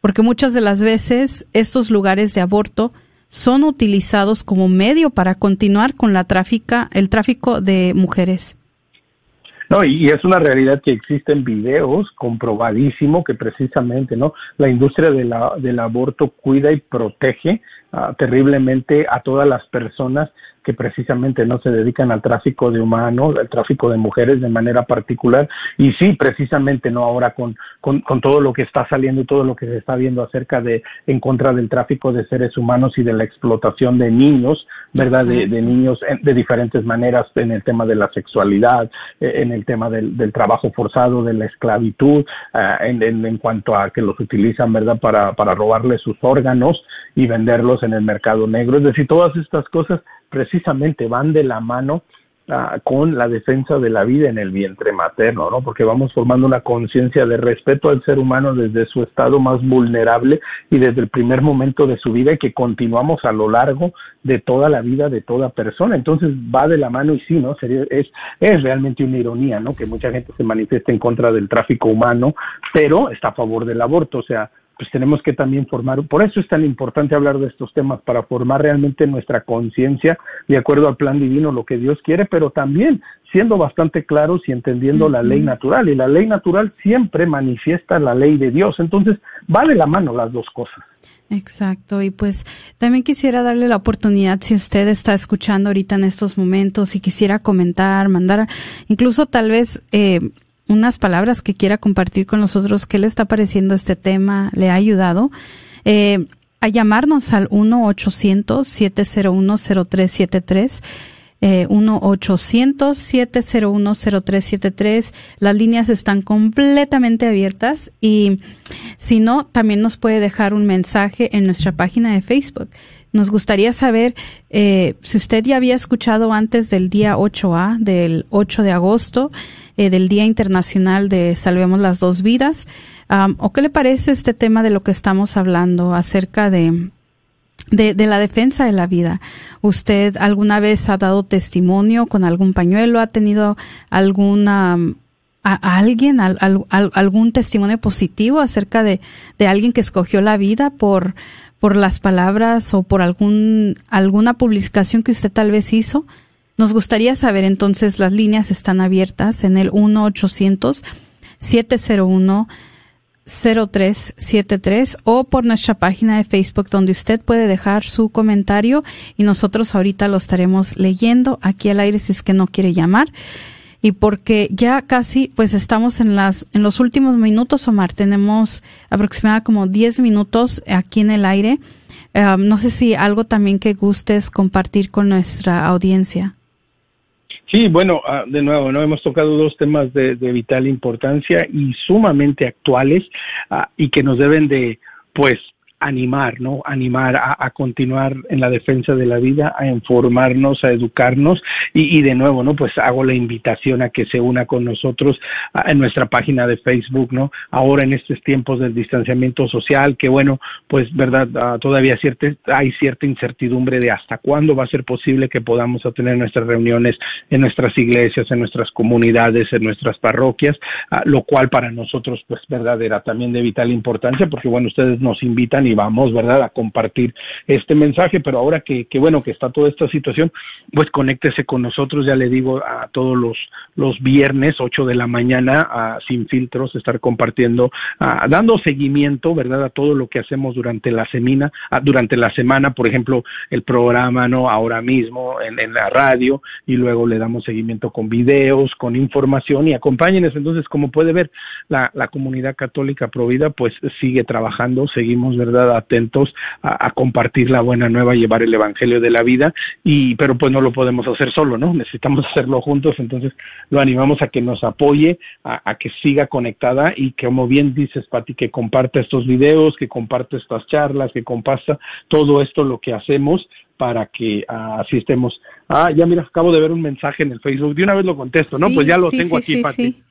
Porque muchas de las veces estos lugares de aborto son utilizados como medio para continuar con la tráfica, el tráfico de mujeres. No, y, es una realidad que existen videos comprobadísimo que precisamente, ¿no? La industria de la, del aborto cuida y protege ah, terriblemente a todas las personas que precisamente no se dedican al tráfico de humanos, al tráfico de mujeres de manera particular. Y sí, precisamente, ¿no? Ahora con, con, con, todo lo que está saliendo y todo lo que se está viendo acerca de, en contra del tráfico de seres humanos y de la explotación de niños, ¿verdad? De, de, niños de diferentes maneras en el tema de la sexualidad, eh, en el tema del, del trabajo forzado, de la esclavitud, uh, en, en, en, cuanto a que los utilizan, ¿verdad? Para, para robarles sus órganos y venderlos en el mercado negro. Es decir, todas estas cosas precisamente van de la mano ah, con la defensa de la vida en el vientre materno, ¿no? Porque vamos formando una conciencia de respeto al ser humano desde su estado más vulnerable y desde el primer momento de su vida y que continuamos a lo largo de toda la vida de toda persona. Entonces va de la mano y sí, ¿no? Sería, es, es realmente una ironía, ¿no? Que mucha gente se manifieste en contra del tráfico humano, pero está a favor del aborto. O sea, pues tenemos que también formar, por eso es tan importante hablar de estos temas, para formar realmente nuestra conciencia de acuerdo al plan divino, lo que Dios quiere, pero también siendo bastante claros y entendiendo la ley natural. Y la ley natural siempre manifiesta la ley de Dios. Entonces, vale la mano las dos cosas. Exacto, y pues también quisiera darle la oportunidad si usted está escuchando ahorita en estos momentos y quisiera comentar, mandar, incluso tal vez eh, unas palabras que quiera compartir con nosotros, qué le está pareciendo este tema, le ha ayudado, eh, a llamarnos al 1-800-701-0373. Eh, 1-800-701-0373. Las líneas están completamente abiertas y si no, también nos puede dejar un mensaje en nuestra página de Facebook. Nos gustaría saber eh, si usted ya había escuchado antes del día 8A, del 8 de agosto, eh, del Día Internacional de Salvemos las Dos Vidas. ¿O qué le parece este tema de lo que estamos hablando acerca de, de, la defensa de la vida? ¿Usted alguna vez ha dado testimonio con algún pañuelo? ¿Ha tenido alguna a, alguien, algún testimonio positivo acerca de, de alguien que escogió la vida por, por las palabras o por algún, alguna publicación que usted tal vez hizo? Nos gustaría saber entonces, las líneas están abiertas en el 1-800-701-0373 o por nuestra página de Facebook donde usted puede dejar su comentario y nosotros ahorita lo estaremos leyendo aquí al aire si es que no quiere llamar. Y porque ya casi pues estamos en las en los últimos minutos, Omar, tenemos aproximadamente como 10 minutos aquí en el aire. Eh, no sé si algo también que gustes compartir con nuestra audiencia. Sí, bueno, ah, de nuevo, no hemos tocado dos temas de, vital importancia y sumamente actuales ah, y que nos deben de, pues, animar, ¿no? Animar a, continuar en la defensa de la vida, a informarnos, a educarnos y, y, de nuevo, ¿no? Pues hago la invitación a que se una con nosotros en nuestra página de Facebook, ¿no? Ahora en estos tiempos del distanciamiento social, que bueno, pues verdad, ah, todavía cierta, hay cierta incertidumbre de hasta cuándo va a ser posible que podamos tener nuestras reuniones en nuestras iglesias, en nuestras comunidades, en nuestras parroquias, ah, lo cual para nosotros, pues verdad, era también de vital importancia, porque bueno, ustedes nos invitan y vamos, ¿verdad?, a compartir este mensaje, pero ahora que, que bueno, que está toda esta situación, pues conéctese con nosotros, ya le digo, a todos los, los viernes, 8 de la mañana, a, sin filtros, estar compartiendo, dando seguimiento, ¿verdad?, a todo lo que hacemos durante la semana, durante la semana, por ejemplo, el programa, ¿no?, ahora mismo en, en la radio, y luego le damos seguimiento con videos, con información, y acompáñenos, entonces, como puede ver, la, la comunidad católica provida, pues sigue trabajando, seguimos, ¿verdad?, atentos a, compartir la buena nueva, llevar el evangelio de la vida, y pero pues no lo podemos hacer solo, ¿no? Necesitamos (laughs) hacerlo juntos, entonces lo animamos a que nos apoye, a, que siga conectada y que, como bien dices, Pati, que comparta estos videos, que comparte estas charlas, que comparta todo esto lo que hacemos para que uh, así estemos. Ah, ya mira, acabo de ver un mensaje en el Facebook, de una vez lo contesto, ¿no? pues ya lo tengo aquí, Pati.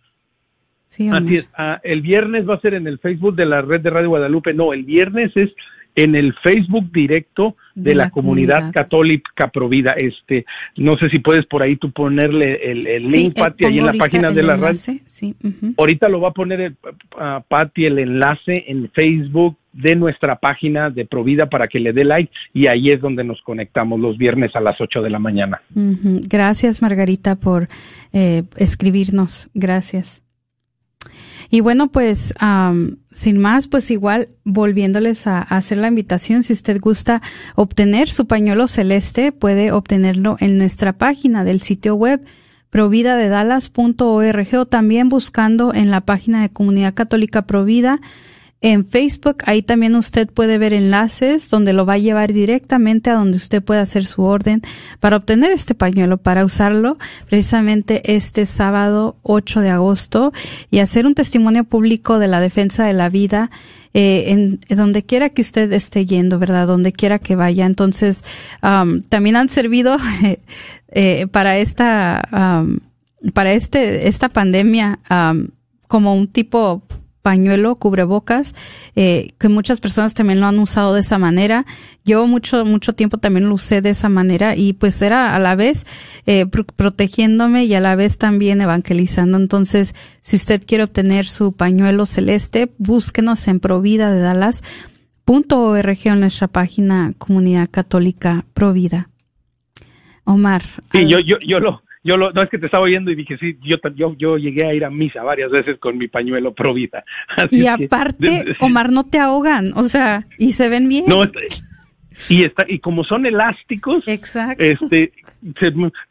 Así es. Ah, el viernes va a ser en el Facebook de la red de Radio Guadalupe. No, el viernes es en el Facebook directo de, la, comunidad, católica Provida. Este, no sé si puedes por ahí tú ponerle el, el link, eh, Pati, ahí en la página de la radio. Sí, Ahorita lo va a poner el, uh, Pati el enlace en Facebook de nuestra página de Provida para que le dé like y ahí es donde nos conectamos los viernes a las 8 de la mañana. Gracias, Margarita, por eh, escribirnos. Gracias. Y bueno, pues sin más, pues igual volviéndoles a, hacer la invitación, si usted gusta obtener su pañuelo celeste, puede obtenerlo en nuestra página del sitio web providadedalas.org o también buscando en la página de Comunidad Católica Provida en Facebook, ahí también usted puede ver enlaces donde lo va a llevar directamente a donde usted puede hacer su orden para obtener este pañuelo, para usarlo precisamente este sábado 8 de agosto y hacer un testimonio público de la defensa de la vida eh, en, donde quiera que usted esté yendo, ¿verdad? Donde quiera que vaya. Entonces, también han servido (laughs) eh, para esta, para este, esta pandemia como un tipo pañuelo, cubrebocas, eh, que muchas personas también lo han usado de esa manera. Yo mucho, mucho tiempo también lo usé de esa manera y pues era a la vez eh, protegiéndome y a la vez también evangelizando. Entonces, si usted quiere obtener su pañuelo celeste, búsquenos en Provida de Dallas. Punto .org en nuestra página Comunidad Católica Provida. Omar. Sí, yo, yo, yo lo, yo lo, no es que te estaba oyendo y dije, sí, yo, yo, yo llegué a ir a misa varias veces con mi pañuelo Provita. (laughs) y aparte, (laughs) Omar, no te ahogan, o sea, y se ven bien. No, y está y como son elásticos Exacto. este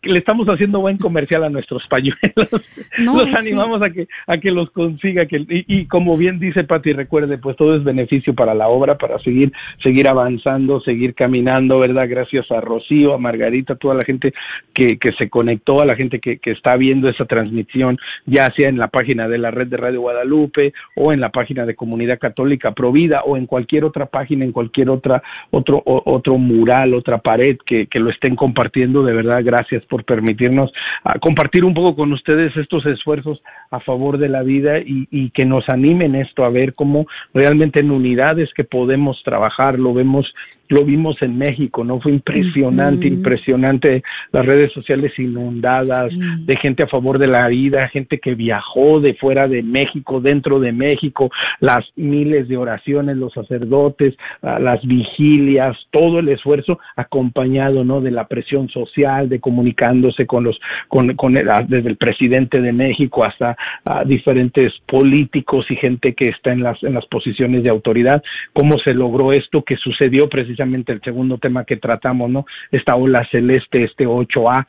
le estamos haciendo buen comercial a nuestros pañuelos. (laughs) Los animamos a que a que los consiga que y, como bien dice Pati recuerde pues todo es beneficio para la obra para seguir seguir avanzando seguir caminando verdad gracias a Rocío a Margarita toda la gente que, que se conectó a la gente que, que está viendo esa transmisión ya sea en la página de la red de Radio Guadalupe o en la página de Comunidad Católica Provida o en cualquier otra página en cualquier otra otro otro mural, otra pared que, lo estén compartiendo. De verdad, gracias por permitirnos ah, compartir un poco con ustedes estos esfuerzos a favor de la vida y, y que nos animen esto a ver cómo realmente en unidades que podemos trabajar, lo vemos lo vimos en México, ¿no? Fue impresionante, impresionante las redes sociales inundadas de gente a favor de la vida, gente que viajó de fuera de México, dentro de México, las miles de oraciones, los sacerdotes, las vigilias, todo el esfuerzo acompañado, ¿no? De la presión social, de comunicándose con los, con, con ah, desde el presidente de México hasta ah, diferentes políticos y gente que está en las, en las posiciones de autoridad, cómo se logró esto que sucedió precisamente el segundo tema que tratamos, ¿no? Esta ola celeste, este 8A,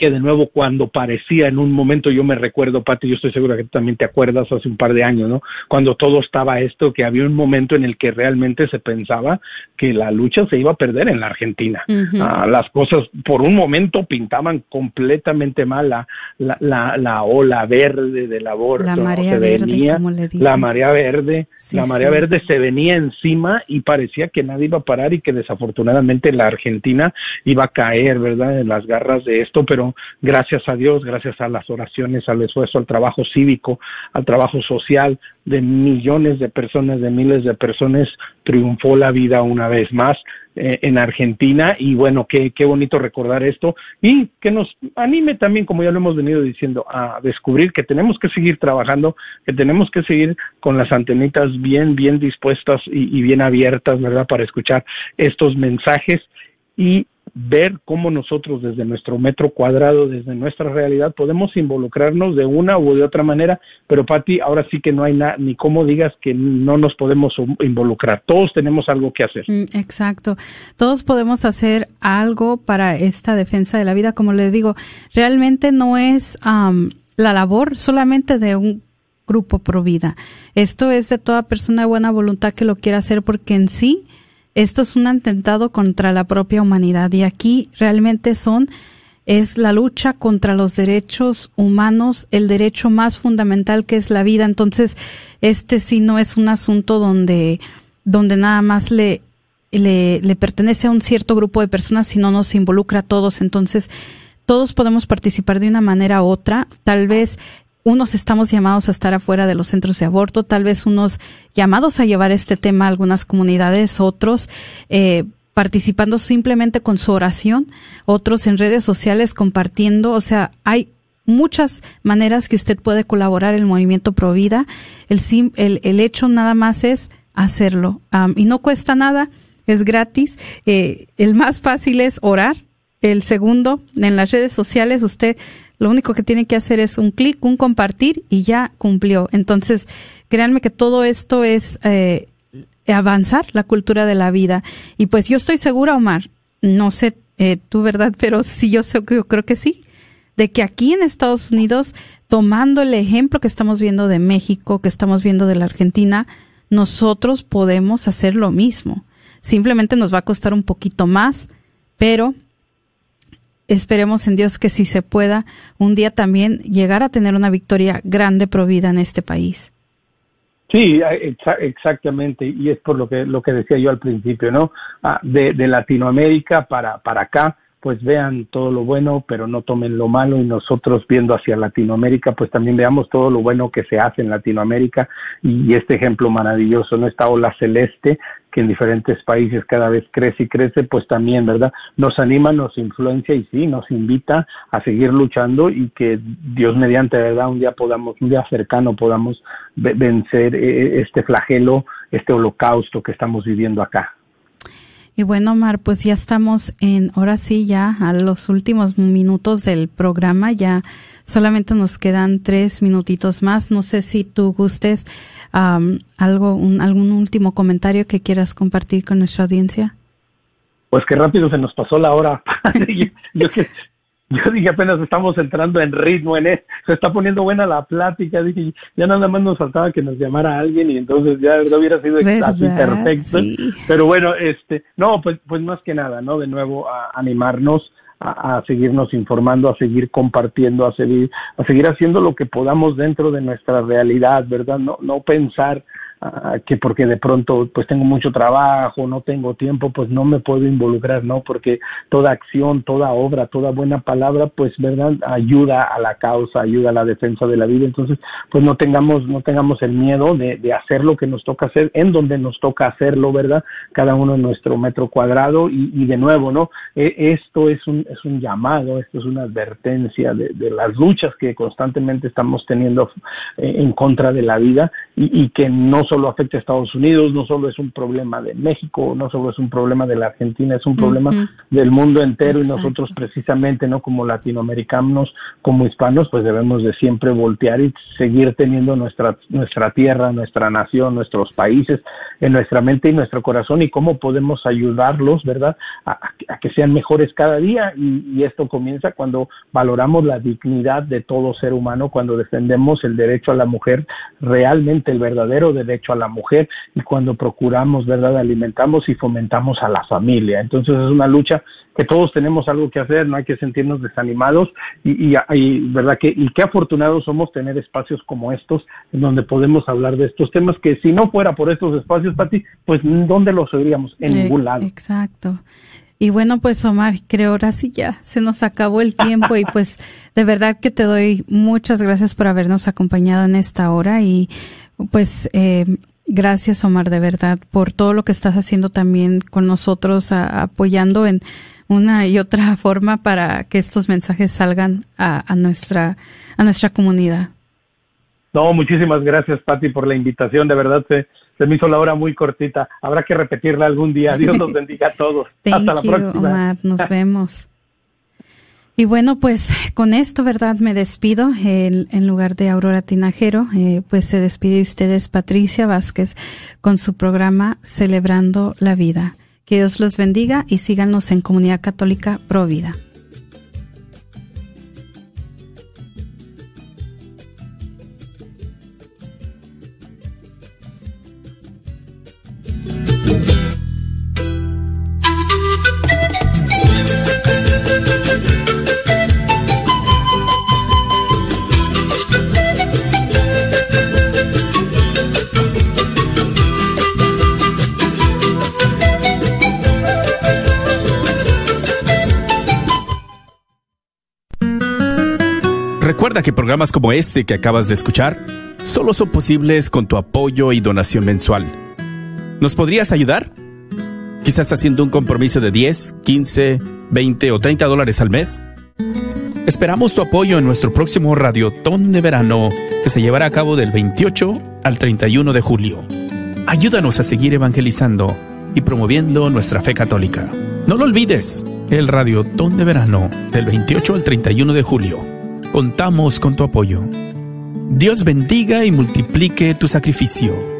que de nuevo cuando parecía en un momento, yo me recuerdo, Pati, yo estoy segura que tú también te acuerdas hace un par de años, ¿no? Cuando todo estaba esto, que había un momento en el que realmente se pensaba que la lucha se iba a perder en la Argentina. Ah, las cosas por un momento pintaban completamente mal la, la, la, ola verde del aborto. La marea verde, como le La marea verde, la marea verde se venía encima y parecía que nadie iba a parar y que desafortunadamente la Argentina iba a caer, ¿verdad? En las garras de esto, pero gracias a Dios, gracias a las oraciones, al esfuerzo, al trabajo cívico, al trabajo social de millones de personas, de miles de personas, triunfó la vida una vez más eh, en Argentina. Y bueno, qué, qué bonito recordar esto. Y que nos anime también, como ya lo hemos venido diciendo, a descubrir que tenemos que seguir trabajando, que tenemos que seguir con las antenitas bien, bien dispuestas y, y bien abiertas, ¿verdad? Para escuchar estos mensajes. Y ver cómo nosotros desde nuestro metro cuadrado, desde nuestra realidad, podemos involucrarnos de una u de otra manera, pero Patti, ahora sí que no hay nada, ni cómo digas que no nos podemos involucrar, todos tenemos algo que hacer. Mm, exacto, todos podemos hacer algo para esta defensa de la vida, como les digo, realmente no es la labor solamente de un grupo pro vida, esto es de toda persona de buena voluntad que lo quiera hacer porque en sí, esto es un atentado contra la propia humanidad y aquí realmente son es la lucha contra los derechos humanos, el derecho más fundamental que es la vida. Entonces, este sí no es un asunto donde, donde nada más le, le, le pertenece a un cierto grupo de personas, sino nos involucra a todos. Entonces, todos podemos participar de una manera u otra. Tal vez unos estamos llamados a estar afuera de los centros de aborto, tal vez unos llamados a llevar este tema a algunas comunidades, otros eh, participando simplemente con su oración, otros en redes sociales compartiendo, o sea, hay muchas maneras que usted puede colaborar en el movimiento Provida. El, el, el hecho nada más es hacerlo y no cuesta nada, es gratis. Eh, el más fácil es orar. El segundo, en las redes sociales usted lo único que tiene que hacer es un clic, un compartir y ya cumplió. Entonces, créanme que todo esto es eh, avanzar la cultura de la vida. Y pues yo estoy segura, Omar, no sé eh, tú, ¿verdad? Pero sí, yo, sé, yo creo que sí, de que aquí en Estados Unidos, tomando el ejemplo que estamos viendo de México, que estamos viendo de la Argentina, nosotros podemos hacer lo mismo. Simplemente nos va a costar un poquito más, pero esperemos en Dios que si se pueda un día también llegar a tener una victoria grande provida en este país. Sí, exactamente, y es por lo que lo que decía yo al principio, ¿no? Ah, de, de Latinoamérica para para acá pues vean todo lo bueno, pero no tomen lo malo y nosotros viendo hacia Latinoamérica, pues también veamos todo lo bueno que se hace en Latinoamérica y este ejemplo maravilloso, ¿no? Esta ola celeste que en diferentes países cada vez crece y crece, pues también, ¿verdad? Nos anima, nos influencia y sí, nos invita a seguir luchando y que Dios mediante, ¿verdad? Un día podamos, un día cercano podamos vencer eh, este flagelo, este holocausto que estamos viviendo acá. Y bueno, Omar, pues ya estamos en, ahora sí, ya a los últimos minutos del programa, ya solamente nos quedan tres minutitos más. No sé si tú gustes algo, un, algún último comentario que quieras compartir con nuestra audiencia. Pues que rápido se nos pasó la hora. (laughs) yo, (laughs) yo dije apenas estamos entrando en ritmo en esto, se está poniendo buena la plática, dije ya nada más nos faltaba que nos llamara alguien y entonces ya no hubiera sido así perfecto, pero bueno, este, no, pues, pues más que nada, ¿no? De nuevo a animarnos a, a, seguirnos informando, a seguir compartiendo, a seguir, a seguir haciendo lo que podamos dentro de nuestra realidad, ¿verdad? No, no pensar que porque de pronto pues tengo mucho trabajo, no tengo tiempo, pues no me puedo involucrar, ¿no? Porque toda acción, toda obra, toda buena palabra, pues, ¿verdad? Ayuda a la causa, ayuda a la defensa de la vida. Entonces, pues no tengamos, no tengamos el miedo de, de hacer lo que nos toca hacer, en donde nos toca hacerlo, ¿verdad? Cada uno en nuestro metro cuadrado y, y de nuevo, ¿no? E, esto es un, es un llamado, esto es una advertencia de, de las luchas que constantemente estamos teniendo eh, en contra de la vida y, y que no solo afecta a Estados Unidos, no solo es un problema de México, no solo es un problema de la Argentina, es un problema del mundo entero y nosotros precisamente, ¿no? Como latinoamericanos, como hispanos, pues debemos de siempre voltear y seguir teniendo nuestra, nuestra tierra, nuestra nación, nuestros países en nuestra mente y nuestro corazón y cómo podemos ayudarlos, ¿verdad? A, que sean mejores cada día y, y esto comienza cuando valoramos la dignidad de todo ser humano, cuando defendemos el derecho a la mujer, realmente el verdadero derecho a la mujer y cuando procuramos, ¿verdad?, alimentamos y fomentamos a la familia. Entonces es una lucha que todos tenemos algo que hacer, no hay que sentirnos desanimados y, y, verdad que y qué afortunados somos tener espacios como estos en donde podemos hablar de estos temas que si no fuera por estos espacios, Pati, pues ¿dónde los oiríamos? En ningún lado. Exacto. Y bueno, pues Omar, creo ahora sí ya se nos acabó el tiempo y pues de verdad que te doy muchas gracias por habernos acompañado en esta hora y pues eh, gracias Omar de verdad por todo lo que estás haciendo también con nosotros, apoyando en una y otra (laughs) forma para que estos mensajes salgan a, nuestra a nuestra comunidad. No, muchísimas gracias Patti por la invitación, de verdad se se me hizo la hora muy cortita. Habrá que repetirla algún día. Dios (laughs) nos bendiga a todos. Hasta la próxima. Omar. Nos (laughs) vemos. Y bueno, pues con esto, ¿verdad? Me despido. En, lugar de Aurora Tinajero, eh, pues se despide ustedes Patricia Vázquez con su programa Celebrando la Vida. Que Dios los bendiga y síganos en Comunidad Católica Pro Recuerda que programas como este que acabas de escuchar solo son posibles con tu apoyo y donación mensual. ¿Nos podrías ayudar? Quizás haciendo un compromiso de 10, 15, 20 o 30 dólares al mes. Esperamos tu apoyo en nuestro próximo Radiotón de Verano que se llevará a cabo del 28 al 31 de julio. Ayúdanos a seguir evangelizando y promoviendo nuestra fe católica. No lo olvides, el Radiotón de Verano del 28 al 31 de julio Contamos con tu apoyo. Dios bendiga y multiplique tu sacrificio.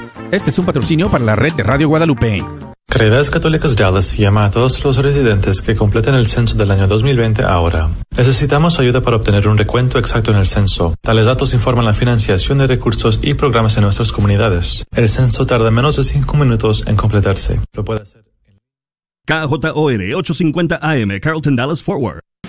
Este es un patrocinio para la red de Radio Guadalupe. Caridades Católicas Dallas llama a todos los residentes que completen el censo del año 2020 ahora. Necesitamos ayuda para obtener un recuento exacto en el censo. Tales datos informan la financiación de recursos y programas en nuestras comunidades. El censo tarda menos de 5 minutos en completarse. Lo puede hacer. KJOR 850 AM, Carlton Dallas Forward.